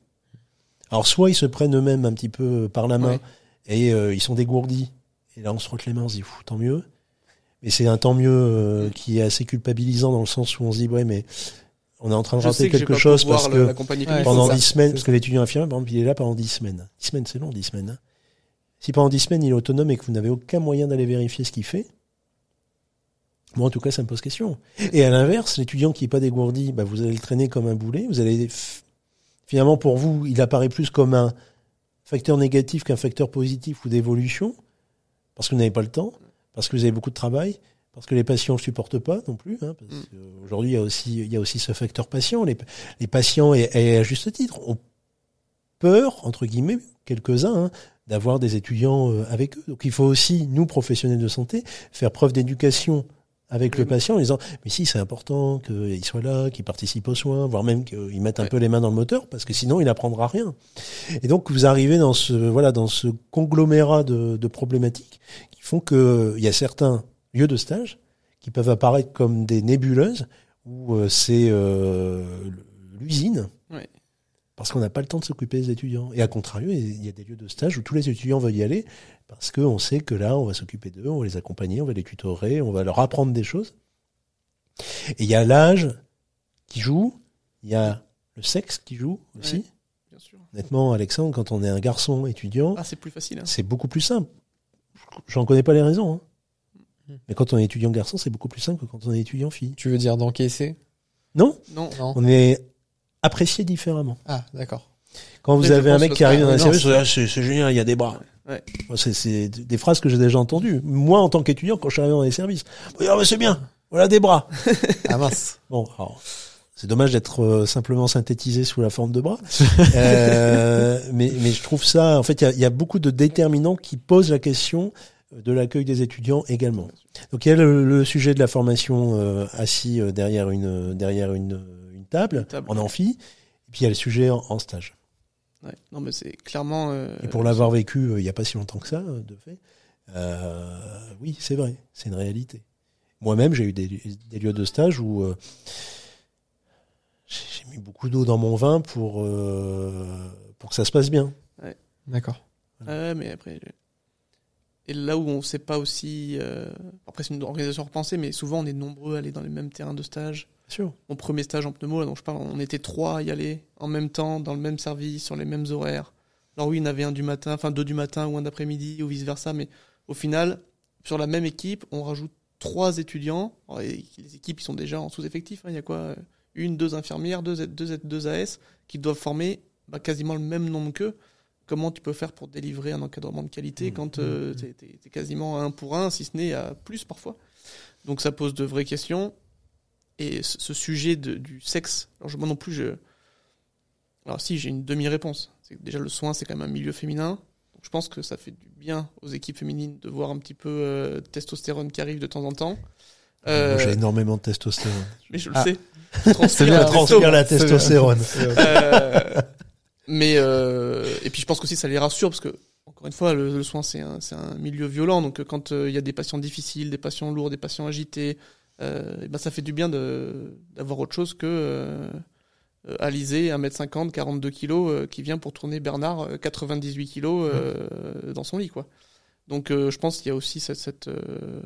Alors soit ils se prennent eux-mêmes un petit peu par la main Ouais. et euh, ils sont dégourdis, et là on se frotte les mains, on se dit, Fou, tant mieux. Mais c'est un tant mieux euh, qui est assez culpabilisant dans le sens où on se dit, ouais, mais on est en train de rater que quelque chose parce le- que pendant dix semaines, parce que l'étudiant infirmier, par exemple, il est là pendant dix semaines. Dix semaines, c'est long, dix semaines. hein. Si pendant dix semaines, il est autonome et que vous n'avez aucun moyen d'aller vérifier ce qu'il fait, moi, en tout cas, ça me pose question. Et à l'inverse, l'étudiant qui est pas dégourdi, bah, vous allez le traîner comme un boulet. Vous allez, finalement, pour vous, il apparaît plus comme un facteur négatif qu'un facteur positif ou d'évolution, parce que vous n'avez pas le temps, parce que vous avez beaucoup de travail, parce que les patients ne supportent pas non plus. Hein, Mm. qu'aujourd'hui, il y a aussi, il y a aussi ce facteur patient. Les, les patients, et, et à juste titre, ont peur, entre guillemets, quelques-uns, hein, d'avoir des étudiants euh, avec eux. Donc il faut aussi, nous, professionnels de santé, faire preuve d'éducation avec Oui, le patient en disant mais si c'est important qu'il soit là, qu'il participe aux soins, voire même qu'il mette un peu les mains dans le moteur parce que sinon il n'apprendra rien. Et donc vous arrivez dans ce voilà dans ce conglomérat de, de problématiques qui font que il y a certains lieux de stage qui peuvent apparaître comme des nébuleuses où euh, c'est euh, l'usine. Parce qu'on n'a pas le temps de s'occuper des étudiants. Et à contrario, il y a des lieux de stage où tous les étudiants veulent y aller parce qu'on sait que là, on va s'occuper d'eux, on va les accompagner, on va les tutorer, on va leur apprendre des choses. Et il y a l'âge qui joue, Il y a le sexe qui joue aussi. Ouais. Bien sûr. Honnêtement, Alexandre, quand on est un garçon étudiant, Ah, c'est plus facile. Hein. c'est beaucoup plus simple. J'en connais pas les raisons. hein. Mais quand on est étudiant garçon, c'est beaucoup plus simple que quand on est étudiant fille. Tu veux dire d'encaisser? Non, Non. Non. on est apprécié différemment. Ah, d'accord. Quand vous avez un mec qui arrive dans un non, service, c'est- génial, il y a des bras. Ouais. C'est des phrases que j'ai déjà entendues. Moi, en tant qu'étudiant, quand je suis arrivé dans les services, bah, c'est bien, voilà des bras. Ah mince. Bon, alors, c'est dommage d'être euh, simplement synthétisé sous la forme de bras. Euh, mais, mais je trouve ça, en fait, il y a, il y a beaucoup de déterminants qui posent la question de l'accueil des étudiants également. Donc il y a le, le sujet de la formation euh, assis derrière une derrière une table, Une table. en amphi, et puis il y a le sujet en, en stage. Ouais. Non, mais c'est clairement. euh, Et pour l'avoir vécu euh, il n'y a pas si longtemps que ça, euh, de fait, euh, oui, c'est vrai, c'est une réalité. Moi-même, j'ai eu des, des lieux de stage où euh, j'ai mis beaucoup d'eau dans mon vin pour, euh, pour que ça se passe bien. D'accord. Ouais, mais après. je- Et là où on sait pas aussi. euh, Après, c'est une organisation repensée, mais souvent on est nombreux à aller dans les mêmes terrains de stage. Sûr. Mon premier stage en pneumo, là dont je parle, on était trois à y aller en même temps, dans le même service, sur les mêmes horaires. Alors oui, il y en avait un du matin, enfin deux du matin ou un d'après-midi ou vice versa, mais au final, sur la même équipe, on rajoute trois étudiants. Et les équipes, ils sont déjà en sous-effectif. hein. Il y a quoi euh, Une, deux infirmières, deux, deux, deux AS qui doivent former bah, quasiment le même nombre qu'eux. Comment tu peux faire pour délivrer un encadrement de qualité Mmh, quand mmh, euh, mmh. t'es t'es- t'es quasiment à un pour un, si ce n'est à plus parfois? Donc ça pose de vraies questions. Et ce, sujet de- du sexe, alors je, moi non plus, je. Alors si, j'ai une demi-réponse. C'est que déjà le soin, c'est quand même un milieu féminin. Donc je pense que ça fait du bien aux équipes féminines de voir un petit peu euh, de testostérone qui arrive de temps en temps. Euh, Moi, J'ai énormément de testostérone. mais je le Ah. sais. Je transpire la bien. testostérone. euh, mais euh, et puis je pense qu'aussi ça les rassure parce que encore une fois le, le soin c'est un, c'est un milieu violent donc euh, quand euh, il y a des patients difficiles, des patients lourds, des patients agités, euh, et ben ça fait du bien d'avoir autre chose que euh, euh, Alizé 1m50, 42 kilos euh, qui vient pour tourner Bernard euh, 98 kilos euh, dans son lit quoi. Donc euh, je pense qu'il y a aussi cette, cette, euh,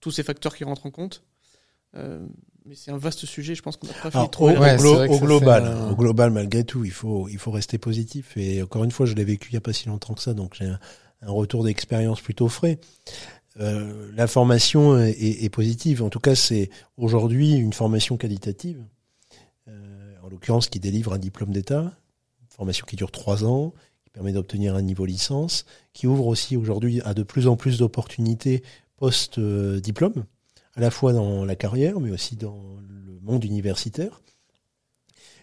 tous ces facteurs qui rentrent en compte. Euh, mais c'est un vaste sujet, je pense qu'on n'a pas de trouver au, Ouais, au glo- global, fait un- au global, malgré tout, il faut, il faut rester positif. Et encore une fois, je l'ai vécu il n'y a pas si longtemps que ça, donc j'ai un, un retour d'expérience plutôt frais. Euh, la formation est, positive. En tout cas, c'est aujourd'hui une formation qualitative, euh, en l'occurrence qui délivre un diplôme d'État, formation qui dure trois ans, qui permet d'obtenir un niveau licence, qui ouvre aussi aujourd'hui à de plus en plus d'opportunités post-diplôme, à la fois dans la carrière, mais aussi dans le monde universitaire.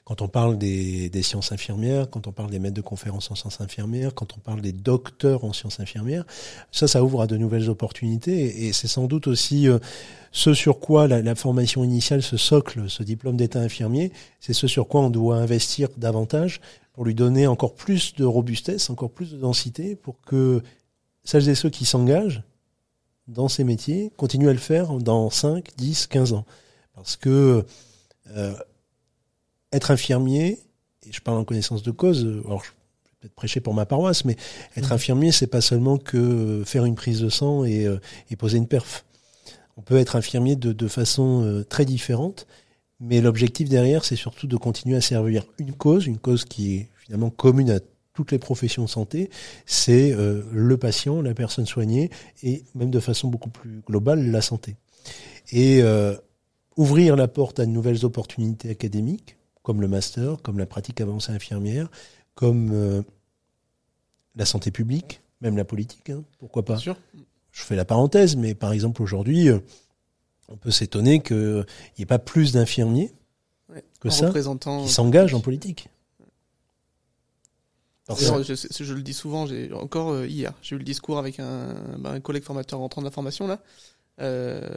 Quand on parle des, des sciences infirmières, quand on parle des maîtres de conférences en sciences infirmières, quand on parle des docteurs en sciences infirmières, ça, ça ouvre à de nouvelles opportunités. Et, c'est sans doute aussi euh, ce sur quoi la, la formation initiale, ce socle, ce diplôme d'état infirmier, c'est ce sur quoi on doit investir davantage pour lui donner encore plus de robustesse, encore plus de densité, pour que celles et ceux qui s'engagent dans ces métiers continuent à le faire dans 5, 10, 15 ans. Parce que euh, être infirmier, et je parle en connaissance de cause, euh, alors je vais peut-être prêcher pour ma paroisse, mais être Mhm. infirmier, c'est pas seulement que euh, faire une prise de sang et, euh, et poser une perf. On peut être infirmier de, de façon très différente, mais l'objectif derrière, c'est surtout de continuer à servir une cause, une cause qui est finalement commune à toutes les professions de santé, c'est euh, le patient, la personne soignée, et même de façon beaucoup plus globale, la santé. Et euh, ouvrir la porte à de nouvelles opportunités académiques, comme le master, comme la pratique avancée infirmière, comme euh, la santé publique, même la politique, hein, pourquoi pas Bien sûr. je fais la parenthèse, mais par exemple aujourd'hui, euh, on peut s'étonner qu'il n'y ait pas plus d'infirmiers Ouais. que ça représentant- qui s'engagent en politique. Je, je- je le dis souvent, j'ai encore euh, hier, j'ai eu le discours avec un, bah, un collègue formateur rentrant de la formation là, euh,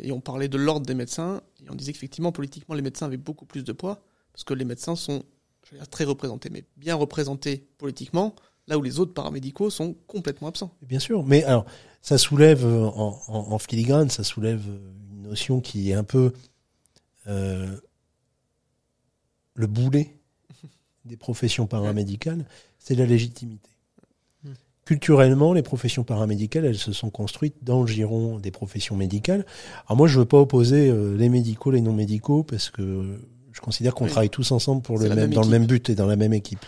et on parlait de l'ordre des médecins, et on disait qu'effectivement politiquement les médecins avaient beaucoup plus de poids parce que les médecins sont, je veux dire, très représentés, mais bien représentés politiquement, là où les autres paramédicaux sont complètement absents. Bien sûr, mais alors ça soulève en, en, en filigrane, ça soulève une notion qui est un peu euh, le boulet des professions paramédicales, c'est la légitimité. Hmm. Culturellement, les professions paramédicales, elles se sont construites dans le giron des professions médicales. Alors moi, je veux pas opposer euh, les médicaux, les non médicaux, parce que Je considère qu'on Oui. travaille tous ensemble pour le même, même dans le même but et dans la même équipe.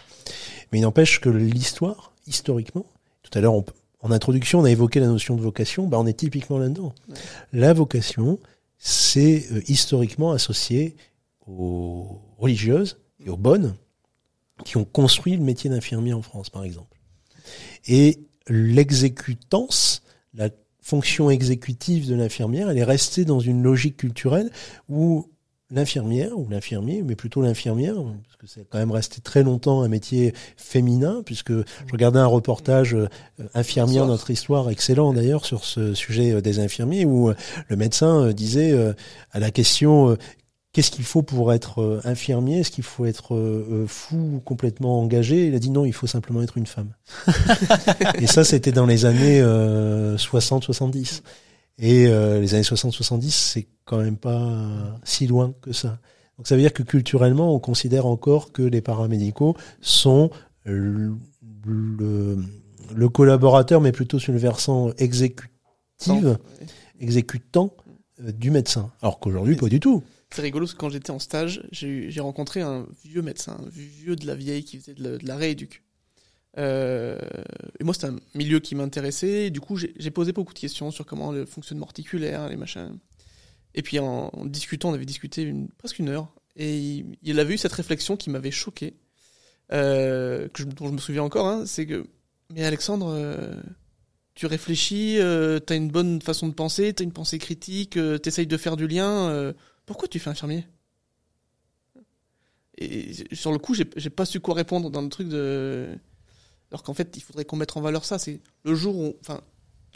Mais il n'empêche que l'histoire, historiquement, tout à l'heure, en introduction, on a évoqué la notion de vocation, bah, on est typiquement là-dedans. Ouais. La vocation, c'est euh, historiquement associé aux religieuses et aux bonnes qui ont construit le métier d'infirmier en France, par exemple. Et l'exécutance, la fonction exécutive de l'infirmière, elle est restée dans une logique culturelle où l'infirmière ou l'infirmier, mais plutôt l'infirmière, parce que c'est quand même resté très longtemps un métier féminin, puisque je regardais un reportage euh, infirmière, notre histoire, excellent d'ailleurs, sur ce sujet euh, des infirmiers, où euh, le médecin euh, disait euh, à la question euh, qu'est-ce qu'il faut pour être infirmier, est-ce qu'il faut être fou ou complètement engagé? Il a dit non, il faut simplement être une femme. Et ça, c'était dans les années euh, 60-70. Et euh, les années 60-70, c'est quand même pas si loin que ça. Donc ça veut dire que culturellement, on considère encore que les paramédicaux sont le, le, le collaborateur, mais plutôt sur le versant exécutif, Ouais. exécutant euh, du médecin. Alors qu'aujourd'hui, pas du tout. C'est rigolo parce que quand j'étais en stage, j'ai rencontré un vieux médecin, un vieux de la vieille qui faisait de la, de la rééduque. Euh, et moi, c'était un milieu qui m'intéressait. Du coup, j'ai posé beaucoup de questions sur comment le fonctionnement articulaire, les machins. Et puis, en, discutant, on avait discuté presque une heure. Et il, avait eu cette réflexion qui m'avait choqué, euh, dont je me souviens encore. hein, c'est que, mais Alexandre, euh, tu réfléchis, t'as une bonne façon de penser, t'as une pensée critique, t'essayes de faire du lien. pourquoi tu fais infirmier? Et sur le coup, j'ai pas su quoi répondre dans le truc de. Alors qu'en fait, il faudrait qu'on mette en valeur ça. C'est le jour où, enfin,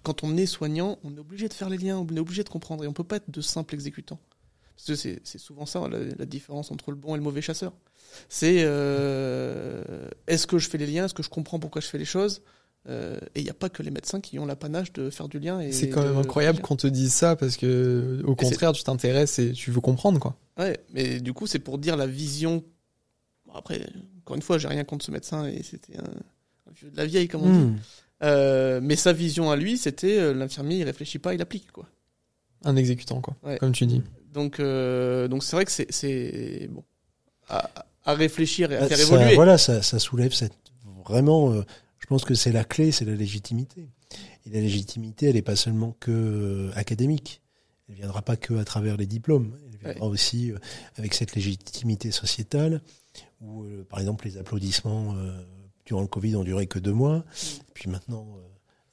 quand on est soignant, on est obligé de faire les liens, on est obligé de comprendre, et on peut pas être de simple exécutant. Parce que c'est souvent ça la, la différence entre le bon et le mauvais chasseur. C'est euh, est-ce que je fais les liens, est-ce que je comprends pourquoi je fais les choses. Euh, et il n'y a pas que les médecins qui ont l'apanage de faire du lien. C'est quand même incroyable qu'on te dise ça parce que au Et contraire, tu t'intéresses et tu veux comprendre quoi. Ouais, mais du coup, c'est pour dire la vision. Bon, après, encore une fois, j'ai rien contre ce médecin et c'était un vieux de la vieille, comme on dit. Hmm. Euh, mais sa vision à lui, c'était euh, l'infirmier, il réfléchit pas, il applique, quoi. Un exécutant quoi, Ouais. comme tu dis. Donc, euh, donc c'est vrai que c'est, bon à, à réfléchir et à faire Ça- évoluer. Voilà, ça, ça soulève cette vraiment. je pense que c'est la clé, c'est la légitimité. Et la légitimité, elle n'est pas seulement que académique. Elle viendra pas que à travers les diplômes. Elle viendra aussi avec cette légitimité sociétale, où par exemple les applaudissements durant le Covid ont duré que deux mois. Puis maintenant, euh,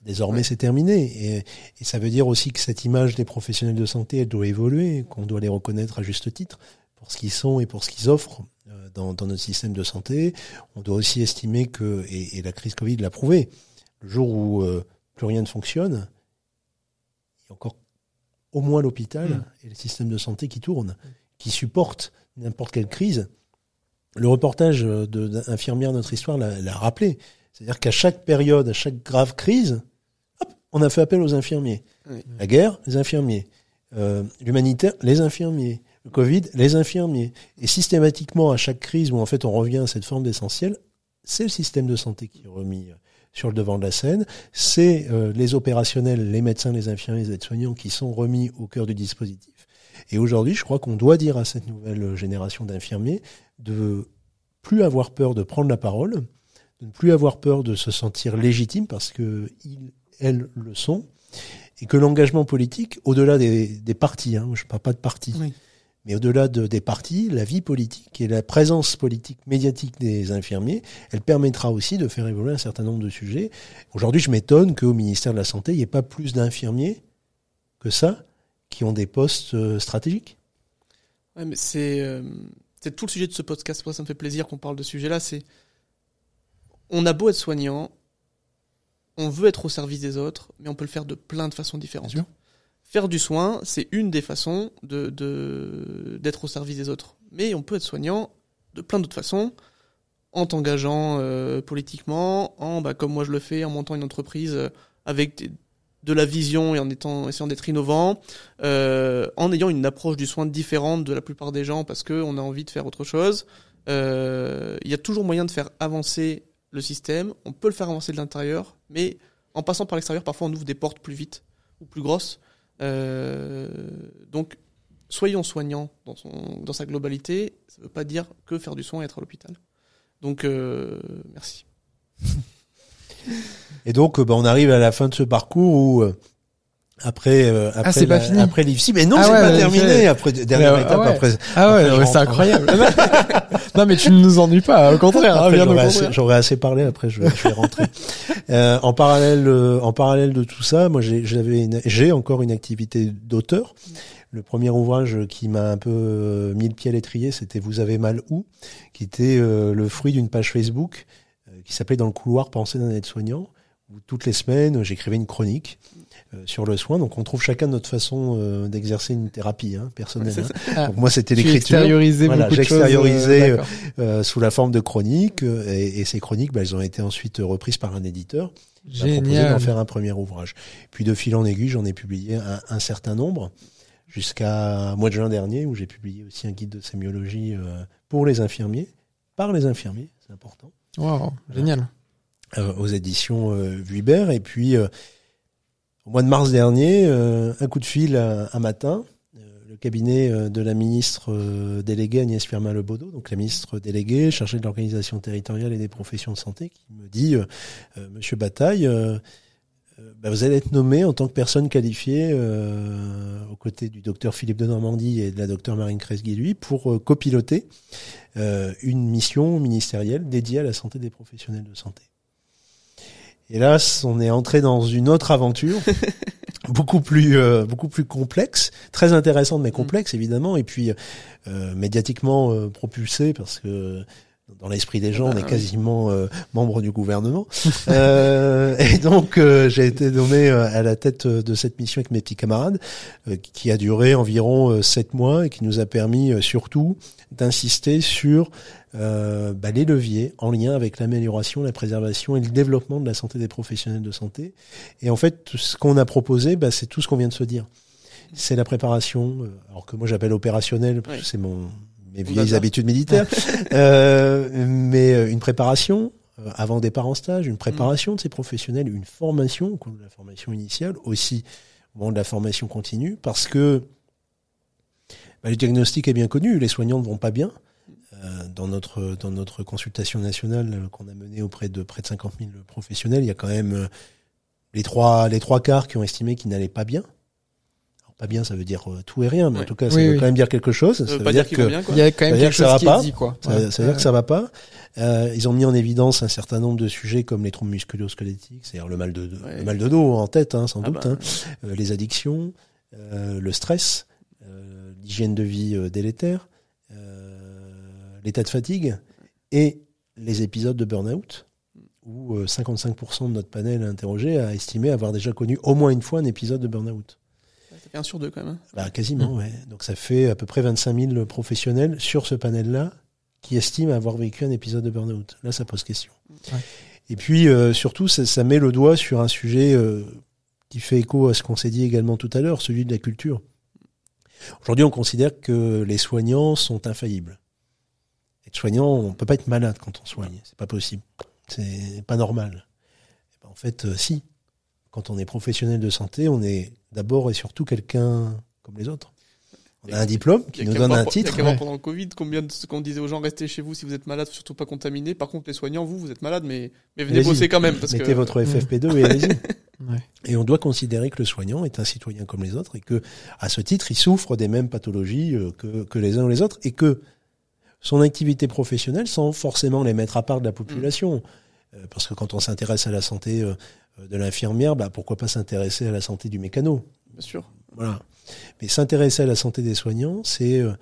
désormais, c'est terminé. Et, et ça veut dire aussi que cette image des professionnels de santé, elle doit évoluer, qu'on doit les reconnaître à juste titre pour ce qu'ils sont et pour ce qu'ils offrent euh, dans, dans notre système de santé. On doit aussi estimer que, et, et la crise Covid l'a prouvé, le jour où euh, plus rien ne fonctionne, il y a encore au moins l'hôpital Mm. et le système de santé qui tournent, qui supportent n'importe quelle crise. Le reportage de- d'infirmière Notre Histoire l'a rappelé. C'est-à-dire qu'à chaque période, à chaque grave crise, hop, on a fait appel aux infirmiers. Oui. La guerre, les infirmiers. Euh, L'humanitaire, les infirmiers. Le Covid, les infirmiers. Et systématiquement, à chaque crise où en fait on revient à cette forme d'essentiel, c'est le système de santé qui est remis euh, sur le devant de la scène. C'est euh, les opérationnels, les médecins, les infirmiers, les aides-soignants qui sont remis au cœur du dispositif. Et aujourd'hui, je crois qu'on doit dire à cette nouvelle génération d'infirmiers de plus avoir peur de prendre la parole, de ne plus avoir peur de se sentir légitime parce que ils, elles le sont, et que l'engagement politique, au-delà des, des partis, hein, je ne parle pas de partis, Oui. mais au-delà de, des partis, la vie politique et la présence politique médiatique des infirmiers, elle permettra aussi de faire évoluer un certain nombre de sujets. Aujourd'hui, je m'étonne qu'au ministère de la Santé, il n'y ait pas plus d'infirmiers que ça qui ont des postes euh, stratégiques. Ouais, mais c'est euh, c'est tout le sujet de ce podcast. Pour ça, me fait plaisir qu'on parle de ce sujet-là. C'est on a beau être soignant, on veut être au service des autres, mais on peut le faire de plein de façons différentes. Faire du soin, c'est une des façons de de- d'être au service des autres. Mais on peut être soignant de plein d'autres façons, en t'engageant euh, politiquement, en bah, comme moi je le fais, en montant une entreprise euh, avec des- de la vision et en étant essayant d'être innovant, euh, en ayant une approche du soin différente de la plupart des gens parce que on a envie de faire autre chose. Euh, Il y a toujours moyen de faire avancer le système. On peut le faire avancer de l'intérieur, mais en passant par l'extérieur, parfois on ouvre des portes plus vite ou plus grosses. Euh, donc, soyons soignants dans, son, dans sa globalité, ça ne veut pas dire que faire du soin et être à l'hôpital. Donc, euh, merci. Et donc, euh, bah, on arrive à la fin de ce parcours où euh, après euh, après c'est pas fini après l'IFSI mais non Ah c'est ouais, pas ouais, terminé après dernière étape ouais. après Ah ouais, c'est incroyable. non, mais tu ne nous ennuies pas, au contraire, hein, j'aurais, assez, parlé. Après, je, je vais rentrer. Euh, en parallèle, euh, en parallèle de tout ça, moi, j'ai, j'avais, une- j'ai encore une activité d'auteur. Le premier ouvrage qui m'a un peu euh, mis le pied à l'étrier, c'était Vous avez mal où, qui était euh, le fruit d'une page Facebook qui s'appelait Dans le couloir pensée d'un aide-soignant. Où toutes les semaines, j'écrivais une chronique euh, sur le soin. Donc, on trouve chacun notre façon euh, d'exercer une thérapie hein, personnelle. Ouais, hein. Ah, Donc, moi, c'était Tu l'écriture extériorisais Voilà, j'extériorisais, euh, euh, sous la forme de chroniques euh, et, et ces chroniques, bah, elles ont été ensuite reprises par un éditeur m'a proposé d'en faire un premier ouvrage. Puis de fil en aiguille, j'en ai publié un, un certain nombre jusqu'à mois de juin dernier où j'ai publié aussi un guide de sémiologie euh, pour les infirmiers, par les infirmiers, c'est important, Wow, génial. euh, aux éditions euh, Vuibert. Et puis euh, au mois de mars dernier, un coup de fil un, matin. Le cabinet de la ministre déléguée Agnès Firmin-Lebaudot, donc la ministre déléguée chargée de l'organisation territoriale et des professions de santé, qui me dit Monsieur Bataille, bah, vous allez être nommé en tant que personne qualifiée euh, aux côtés du docteur Philippe de Normandie et de la docteure Marine Kresguy-Lui pour euh, copiloter euh, une mission ministérielle dédiée à la santé des professionnels de santé. Hélas, on est entré dans une autre aventure, beaucoup plus euh, beaucoup plus complexe, très intéressante mais complexe évidemment, et puis euh, médiatiquement euh, propulsée parce que dans l'esprit des gens, on est Bah, quasiment euh, membre du gouvernement. Euh, et donc, euh, j'ai été nommé euh, à la tête euh, de cette mission avec mes petits camarades, euh, qui a duré environ sept mois et qui nous a permis euh, surtout d'insister sur euh, bah, les leviers en lien avec l'amélioration, la préservation et le développement de la santé des professionnels de santé. Et en fait, tout ce qu'on a proposé, bah, c'est tout ce qu'on vient de se dire. C'est la préparation, alors que moi j'appelle opérationnel, parce que Oui. c'est mon mes vieilles habitudes militaires, euh, mais euh, une préparation euh, avant départ en stage, une préparation de ces professionnels, une formation au cours de la formation initiale, aussi au moment de la formation continue, parce que bah, le diagnostic est bien connu, les soignants ne vont pas bien. Euh, dans notre dans notre consultation nationale qu'on a menée auprès de près de 50 000 professionnels, il y a quand même les trois les trois quarts qui ont estimé qu'ils n'allaient pas bien. Pas bien, ça veut dire euh, tout et rien, mais en tout cas, ça Oui, veut oui. quand même dire quelque chose. Ça Ça veut dire que bien. Il y a quand même Ça veut dire quelque que ça chose va qui pas. est dit, quoi. ça, Ouais. ça veut dire que ça va pas. Euh, ils ont mis en évidence un certain nombre de sujets comme les troubles musculo-squelettiques, c'est-à-dire le mal de, de- Ouais. le mal de dos en tête, hein, sans Ah doute, bah, hein, euh, les addictions, euh, le stress, euh, l'hygiène de vie euh, délétère, euh, l'état de fatigue et les épisodes de burn-out, où euh, 55% de notre panel interrogé a estimé avoir déjà connu au moins une fois un épisode de burn-out. Un sur deux quand même. hein. Bah, quasiment, ouais. Donc ça fait à peu près 25 000 professionnels sur ce panel-là qui estiment avoir vécu un épisode de burn-out. Là, ça pose question. Ouais. Et puis, euh, surtout, ça, ça met le doigt sur un sujet euh, qui fait écho à ce qu'on s'est dit également tout à l'heure, celui de la culture. Aujourd'hui, on considère que les soignants sont infaillibles. Être soignant, on peut pas être malade quand on soigne. C'est pas possible. C'est pas normal. Eh ben, En fait, euh, si. Quand on est professionnel de santé, on est d'abord et surtout quelqu'un comme les autres. On a un diplôme qui nous donne un Il y a titre. Ouais. pendant le Covid combien de ce qu'on disait aux gens restez chez vous si vous êtes malade, surtout pas contaminé. Par contre, les soignants, vous, vous êtes malade, mais, mais venez Allez-y. bosser quand même. Parce Mettez que... votre FFP2 et allez-y. Ouais. Et on doit considérer que le soignant est un citoyen comme les autres et que, à ce titre, il souffre des mêmes pathologies euh, que, que les uns ou les autres et que son activité professionnelle, sans forcément les mettre à part de la population, parce que quand on s'intéresse à la santé euh, de l'infirmière, bah, pourquoi pas s'intéresser à la santé du mécano? Bien sûr. Voilà. Mais s'intéresser à la santé des soignants, c'est euh,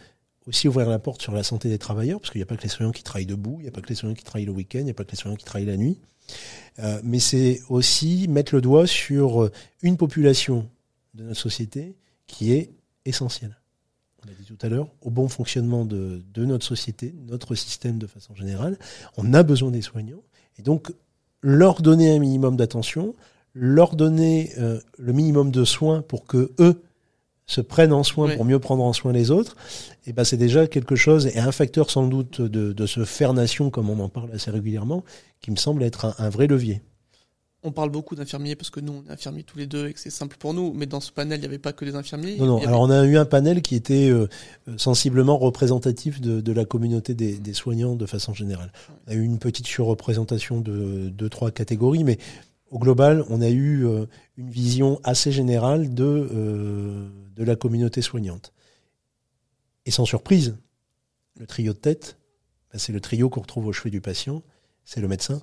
aussi ouvrir la porte sur la santé des travailleurs, parce qu'il n'y a pas que les soignants qui travaillent debout, il n'y a pas que les soignants qui travaillent le week-end, il n'y a pas que les soignants qui travaillent la nuit. Euh, mais c'est aussi mettre le doigt sur euh, une population de notre société qui est essentielle. On l'a dit tout à l'heure, au bon fonctionnement de, de notre société, notre système de façon générale. On a besoin des soignants. Et donc, leur donner un minimum d'attention, leur donner euh, le minimum de soins pour que eux se prennent en soin pour mieux prendre en soin les autres, et ben c'est déjà quelque chose et un facteur sans doute de, de ce faire nation comme on en parle assez régulièrement, qui me semble être un, un vrai levier. On parle beaucoup d'infirmiers parce que nous, on est infirmiers tous les deux et que c'est simple pour nous. Mais dans ce panel, il n'y avait pas que des infirmiers. Non, non. Avait- Alors, on a eu un panel qui était euh, sensiblement représentatif de, de la communauté des, des soignants de façon générale. On a eu une petite surreprésentation de deux, trois catégories, mais au global, on a eu euh, une vision assez générale de, euh, de la communauté soignante. Et sans surprise, le trio de tête, ben, c'est le trio qu'on retrouve au chevet du patient. C'est le médecin,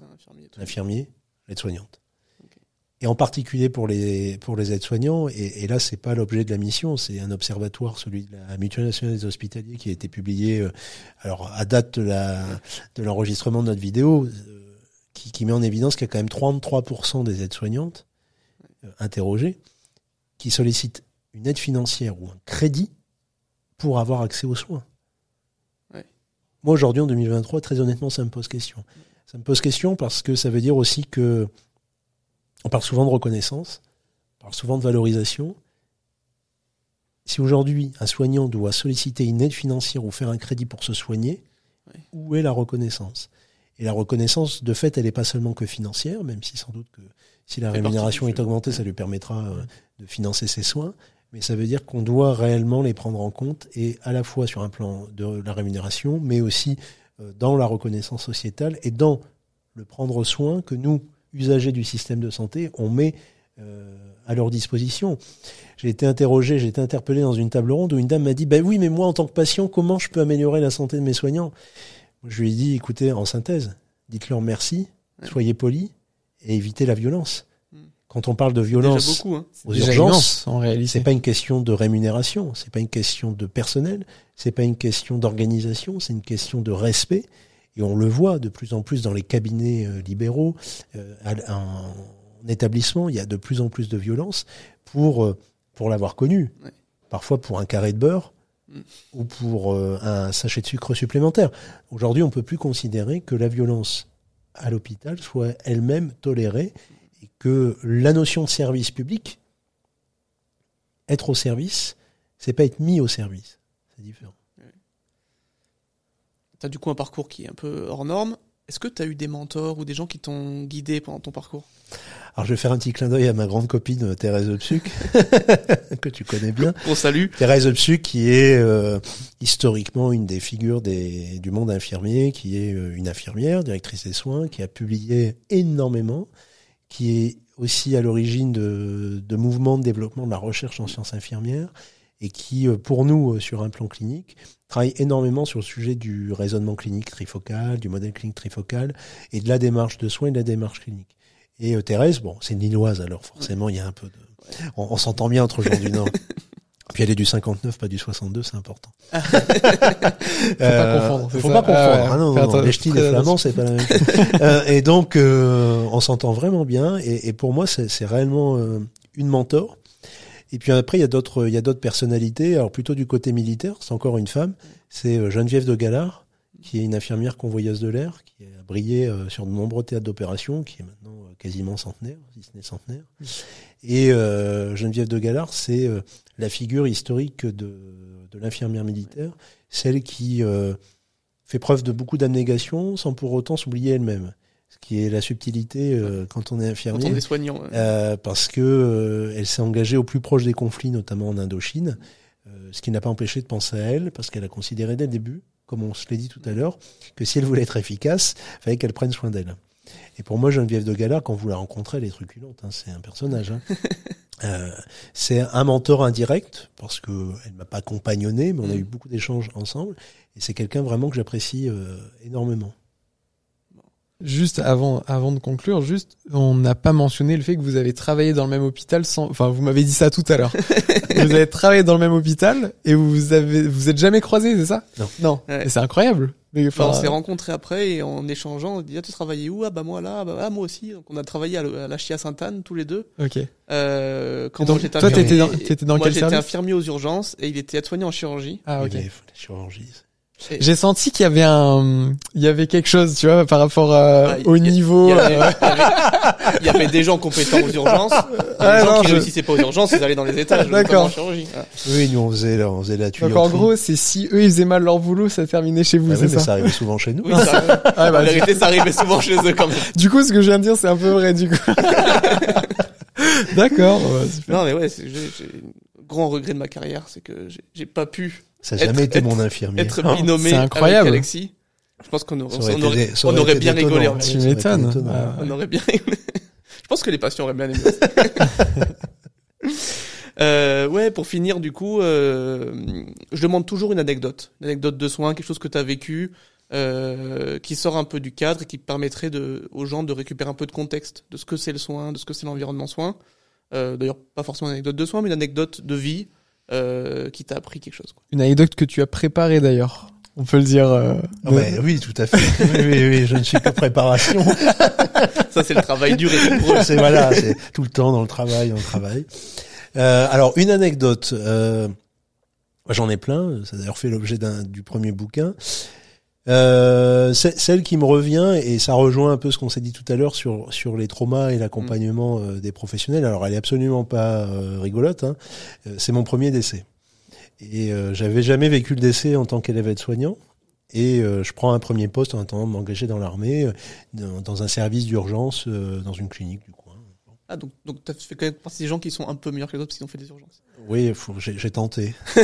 l'infirmier, l'aide-soignante. Et en particulier pour les pour les aides-soignants, et, et là c'est pas l'objet de la mission, c'est un observatoire, celui de la Mutuelle nationale des hospitaliers, qui a été publié, euh, alors à date de la de l'enregistrement de notre vidéo, euh, qui, qui met en évidence qu'il y a quand même 33% des aides-soignantes euh, interrogées qui sollicitent une aide financière ou un crédit pour avoir accès aux soins. Ouais. Moi aujourd'hui en 2023, très honnêtement, ça me pose question. Ça me pose question parce que ça veut dire aussi que on parle souvent de reconnaissance, on parle souvent de valorisation. Si aujourd'hui un soignant doit solliciter une aide financière ou faire un crédit pour se soigner, où est la reconnaissance? Et la reconnaissance, de fait, elle n'est pas seulement que financière, même si sans doute que si la rémunération est augmentée, ça lui permettra euh, de financer ses soins. Mais ça veut dire qu'on doit réellement les prendre en compte, et à la fois sur un plan de la rémunération, mais aussi euh, dans la reconnaissance sociétale et dans le prendre soin que nous, usagers du système de santé, on met euh, à leur disposition. J'ai été interrogé, j'ai été interpellé dans une table ronde où une dame m'a dit, ben oui, mais moi, en tant que patient, comment je peux améliorer la santé de mes soignants? Je lui ai dit, écoutez, en synthèse, dites-leur merci, Ouais. soyez polis et évitez la violence. Mm. Quand on parle de violence beaucoup. Hein. aux urgences, en réalité. c'est pas une question de rémunération, c'est pas une question de personnel, c'est pas une question d'organisation, c'est une question de respect. Et on le voit de plus en plus dans les cabinets euh, libéraux, euh, en, en établissement, il y a de plus en plus de violence pour euh, pour l'avoir connu. Ouais. Parfois pour un carré de beurre Mm. ou pour un sachet de sucre supplémentaire. Aujourd'hui, on peut plus considérer que la violence à l'hôpital soit elle-même tolérée et que la notion de service public être au service, c'est pas être mis au service. C'est différent. Tu as du coup un parcours qui est un peu hors norme. Est-ce que tu as eu des mentors ou des gens qui t'ont guidé pendant ton parcours? Alors je vais faire un petit clin d'œil à ma grande copine euh, Thérèse Psuc, que tu connais bien. On salue. Thérèse Psuc qui est euh, historiquement une des figures des, du monde infirmier, qui est euh, une infirmière, directrice des soins, qui a publié énormément, qui est aussi à l'origine de, de mouvements de développement de la recherche en sciences infirmières et qui, euh, pour nous, euh, sur un plan clinique, travaille énormément sur le sujet du raisonnement clinique trifocal, du modèle clinique trifocal et de la démarche de soins et de la démarche clinique. Et euh, Thérèse, bon, c'est une Lilloise, alors forcément, il y a un peu de... On, on s'entend bien entre gens du Nord. Puis elle est du 59, pas du 62, c'est important. Faut pas confondre, Faut ça pas confondre. Ah ouais. Ah non, non, non. Les ch'tis, les flamands, c'est pas la même chose. Euh, et donc, euh, on s'entend vraiment bien. Et, et pour moi, c'est réellement euh, une mentor. Et puis après, il y a d'autres, il y a d'autres personnalités. Alors plutôt du côté militaire, c'est encore une femme. C'est euh, Geneviève de Galard, qui est une infirmière convoyeuse de l'air, qui a brillé euh, sur de nombreux théâtres d'opération, qui est maintenant euh, quasiment centenaire, si ce n'est centenaire. Et Geneviève de Galard, c'est la figure historique de, de l'infirmière militaire, celle qui fait preuve de beaucoup d'abnégation sans pour autant s'oublier elle-même. Ce qui est la subtilité euh, quand on est Quand infirmier. on est soignant. ouais. Euh, parce que euh, elle s'est engagée au plus proche des conflits, notamment en Indochine, euh, ce qui n'a pas empêché de penser à elle, parce qu'elle a considéré dès le début, comme on se l'a dit tout à l'heure, que si elle voulait être efficace, il fallait qu'elle prenne soin d'elle. Et pour moi, Geneviève de Galard, quand vous la rencontrez, elle est truculente, hein, c'est un personnage. Hein. Euh, c'est un mentor indirect, parce que elle m'a pas compagnonné, mais on a Mm. eu beaucoup d'échanges ensemble, et c'est quelqu'un vraiment que j'apprécie euh, énormément. Juste avant, avant de conclure, juste, on n'a pas mentionné le fait que vous avez travaillé dans le même hôpital sans, enfin, vous m'avez dit ça tout à l'heure. vous avez travaillé dans le même hôpital et vous avez, vous êtes jamais croisés, c'est ça? Non. Non. Ouais. Et c'est incroyable. Mais, Enfin, enfin, on s'est rencontrés après et en échangeant, on dit ah, tu travaillais où? Ah bah moi là, ah, bah ah, moi aussi. Donc on a travaillé à, le- à la Chia Sainte-Anne tous les deux. ok. Euh, quand donc, moi, j'étais toi, t'étais dans- t'étais dans moi, quel j'étais service? infirmier aux urgences et il était aide-soignant en chirurgie. Ah, ok. IVF, la chirurgie. J'ai senti qu'il y avait un, il y avait quelque chose, tu vois, par rapport à- Ah, au y niveau. Il y, avait, euh, il y avait- il y avait des gens compétents aux urgences. Ah, les gens non, qui je- réussissaient pas aux urgences, ils allaient dans les étages. D'accord. Voilà. Oui, nous on faisait, on faisait la Donc tuyauterie. en gros, c'est si eux ils faisaient mal leur boulot, ça terminait chez vous, Ah oui, mais ça. ça arrivait souvent chez nous. Oui, ça, Ah, bah, en vérité, ça arrivait souvent chez eux quand même. Du coup, ce que je viens de dire, c'est un peu vrai, du coup. D'accord. ouais. Non, mais ouais, grand regret de ma carrière, c'est que j'ai- pas pu Ça n'a jamais Être- été mon infirmier. être Oh, binômé c'est avec incroyable. Alexis. Je pense qu'on aurait, on on bien rigolé. en Ouais, fait. Tu m'étonnes. Ah. On aurait bien aimé. Je pense que les patients auraient bien aimé euh, ouais, pour finir, du coup, euh, je demande toujours une anecdote. Une anecdote de soin, quelque chose que tu as vécu, euh, qui sort un peu du cadre et qui permettrait de, aux gens de récupérer un peu de contexte de ce que c'est le soin, de ce que c'est l'environnement soin. Euh, D'ailleurs, pas forcément une anecdote de soin, mais une anecdote de vie euh, qui t'a appris quelque chose. Quoi. Une anecdote que tu as préparée d'ailleurs. On peut le dire. euh, Ah de- ouais, oui, tout à fait. oui, oui, oui, je ne suis que préparation. Ça, c'est le travail dur et c'est voilà, c'est tout le temps dans le travail, dans le travail. Euh, alors une anecdote, euh, j'en ai plein. Ça a d'ailleurs fait l'objet d'un du premier bouquin. Euh, celle qui me revient et ça rejoint un peu ce qu'on s'est dit tout à l'heure sur sur les traumas et l'accompagnement euh, des professionnels. Alors elle est absolument pas euh, rigolote. Hein. Euh, c'est mon premier décès et euh, j'avais jamais vécu le décès en tant qu'élève aide-soignant. Et euh, je prends un premier poste en attendant de m'engager dans l'armée, dans, dans un service d'urgence, euh, dans une clinique du coin. Ah, donc, donc tu fait quand même partie des gens qui sont un peu meilleurs que les autres parce qu'ils ont fait des urgences. Oui, j'ai tenté.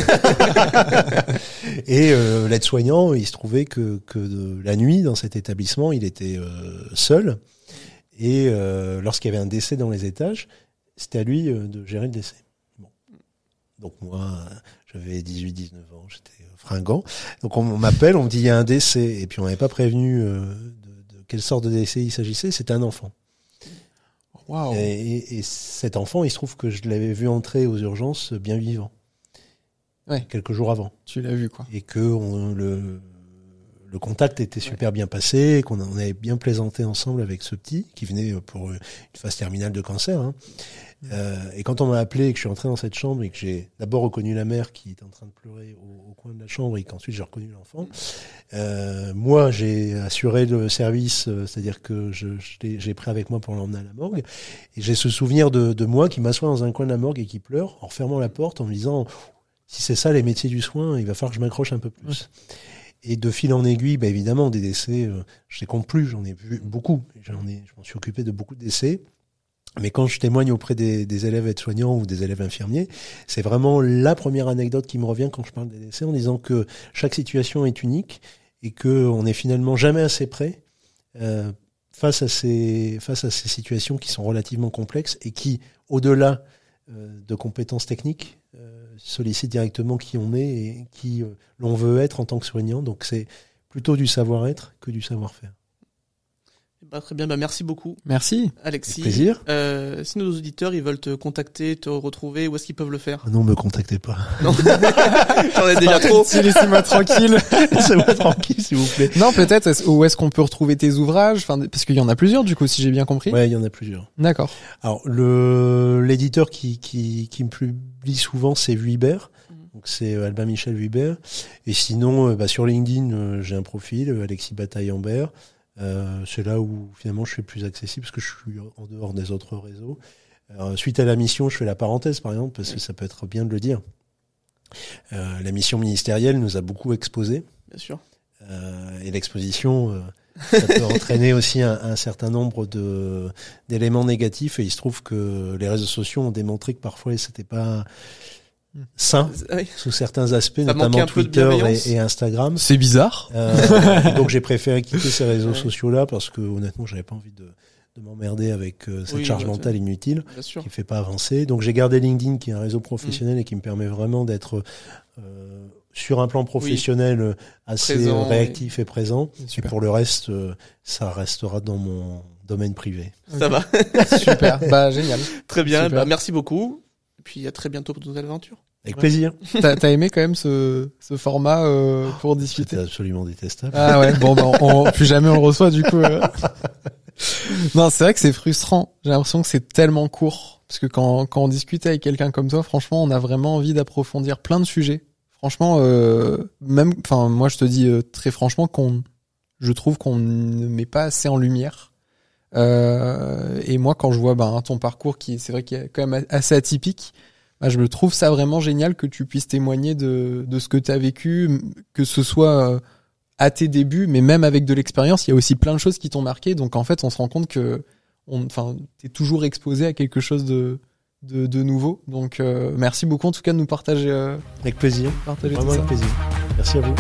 et euh, l'aide-soignant, il se trouvait que, de- la nuit, dans cet établissement, il était euh, seul. Et euh, lorsqu'il y avait un décès dans les étages, c'était à lui euh, de gérer le décès. Donc moi, j'avais 18-19 ans, j'étais fringant. Donc on, m'appelle, on me dit il y a un décès. Et puis on n'avait pas prévenu de, de quelle sorte de décès il s'agissait. C'était un enfant. Et, et cet enfant, il se trouve que je l'avais vu entrer aux urgences bien vivant. Ouais. Quelques jours avant. Tu l'as vu quoi. Et que on, le, le contact était super bien passé, qu'on avait bien plaisanté ensemble avec ce petit qui venait pour une phase terminale de cancer. hein. Euh, et quand on m'a appelé et que je suis entré dans cette chambre et que j'ai d'abord reconnu la mère qui était en train de pleurer au, au coin de la chambre et qu'ensuite j'ai reconnu l'enfant, euh, moi j'ai assuré le service, euh, c'est-à-dire que je, j'ai pris avec moi pour l'emmener à la morgue. Et j'ai ce souvenir de, de moi qui m'assoit dans un coin de la morgue et qui pleure en refermant la porte en me disant si c'est ça les métiers du soin, il va falloir que je m'accroche un peu plus. Et de fil en aiguille, bah évidemment, des décès, euh, je les compte plus, j'en ai vu beaucoup. J'en ai, je m'en suis occupé de beaucoup de décès. Mais quand je témoigne auprès des, élèves aides-soignants ou des élèves infirmiers, c'est vraiment la première anecdote qui me revient quand je parle des décès, en disant que chaque situation est unique et que on n'est finalement jamais assez près euh, face à ces face à ces situations qui sont relativement complexes et qui, au-delà euh, de compétences techniques, euh, sollicitent directement qui on est et qui euh, l'on veut être en tant que soignant. Donc c'est plutôt du savoir-être que du savoir-faire. Bah, très bien, bah, merci beaucoup, Merci. Alexis. Avec plaisir. Euh, si nos auditeurs ils veulent te contacter, te retrouver, où est-ce qu'ils peuvent le faire? Ah non, me contactez pas. Non, j'en ai déjà trop. Si, laissez-moi tranquille. Laissez-moi tranquille, s'il vous plaît. Non, peut-être. Où est-ce qu'on peut retrouver tes ouvrages? Enfin, parce qu'il y en a plusieurs, du coup, si j'ai bien compris. Ouais, il y en a plusieurs. D'accord. Alors, le l'éditeur qui, qui, qui me publie souvent, c'est Vuibert. Mhm. Donc, c'est euh, Albin Michel Vuibert. Et sinon, euh, bah, sur LinkedIn, euh, j'ai un profil, Alexis Bataille-Ambert. Euh, c'est là où finalement je suis plus accessible parce que je suis en dehors des autres réseaux. Alors, suite à la mission, je fais la parenthèse par exemple parce que ça peut être bien de le dire. Euh, la mission ministérielle nous a beaucoup exposé Bien sûr. euh, et l'exposition, euh, ça peut entraîner aussi un, un certain nombre de d'éléments négatifs. Et il se trouve que les réseaux sociaux ont démontré que parfois c'était pas sain Ah oui. sous certains aspects, Ça notamment Twitter et, et Instagram. C'est bizarre. Euh, donc j'ai préféré quitter ces réseaux Ouais. sociaux-là parce que honnêtement, j'avais pas envie de, de m'emmerder avec euh, cette Oui, charge bah, mentale inutile Bien sûr. qui me fait pas avancer. Donc j'ai gardé LinkedIn qui est un réseau professionnel et qui me permet vraiment d'être euh, sur un plan professionnel euh, assez Présent, réactif et présent. Et pour le reste, ça restera dans mon domaine privé. Ça va. Super. Bah, génial. Très bien. Bah, merci beaucoup. Et puis à très bientôt pour de nouvelles aventures. Avec Ouais. plaisir. T'as t'as aimé quand même ce, ce format euh, pour discuter? C'était absolument détestable. Ah ouais, bon, ben, on, plus jamais on le reçoit du coup. euh. non, c'est vrai que c'est frustrant. J'ai l'impression que c'est tellement court. Parce que quand, quand on discute avec quelqu'un comme toi, franchement, on a vraiment envie d'approfondir plein de sujets. franchement, euh, même, enfin, moi, je te dis euh, très franchement qu'on, je trouve qu'on ne met pas assez en lumière. Euh, et moi, quand je vois ben, ton parcours qui, c'est vrai, qui est quand même assez atypique, ben, je me trouve ça vraiment génial que tu puisses témoigner de, ce que tu as vécu, que ce soit euh, à tes débuts, mais même avec de l'expérience, il y a aussi plein de choses qui t'ont marqué. Donc en fait, on se rend compte que, enfin, t'es toujours exposé à quelque chose de, nouveau. Donc euh, merci beaucoup en tout cas de nous partager. Avec plaisir. Partager Vraiment avec plaisir. Merci à vous.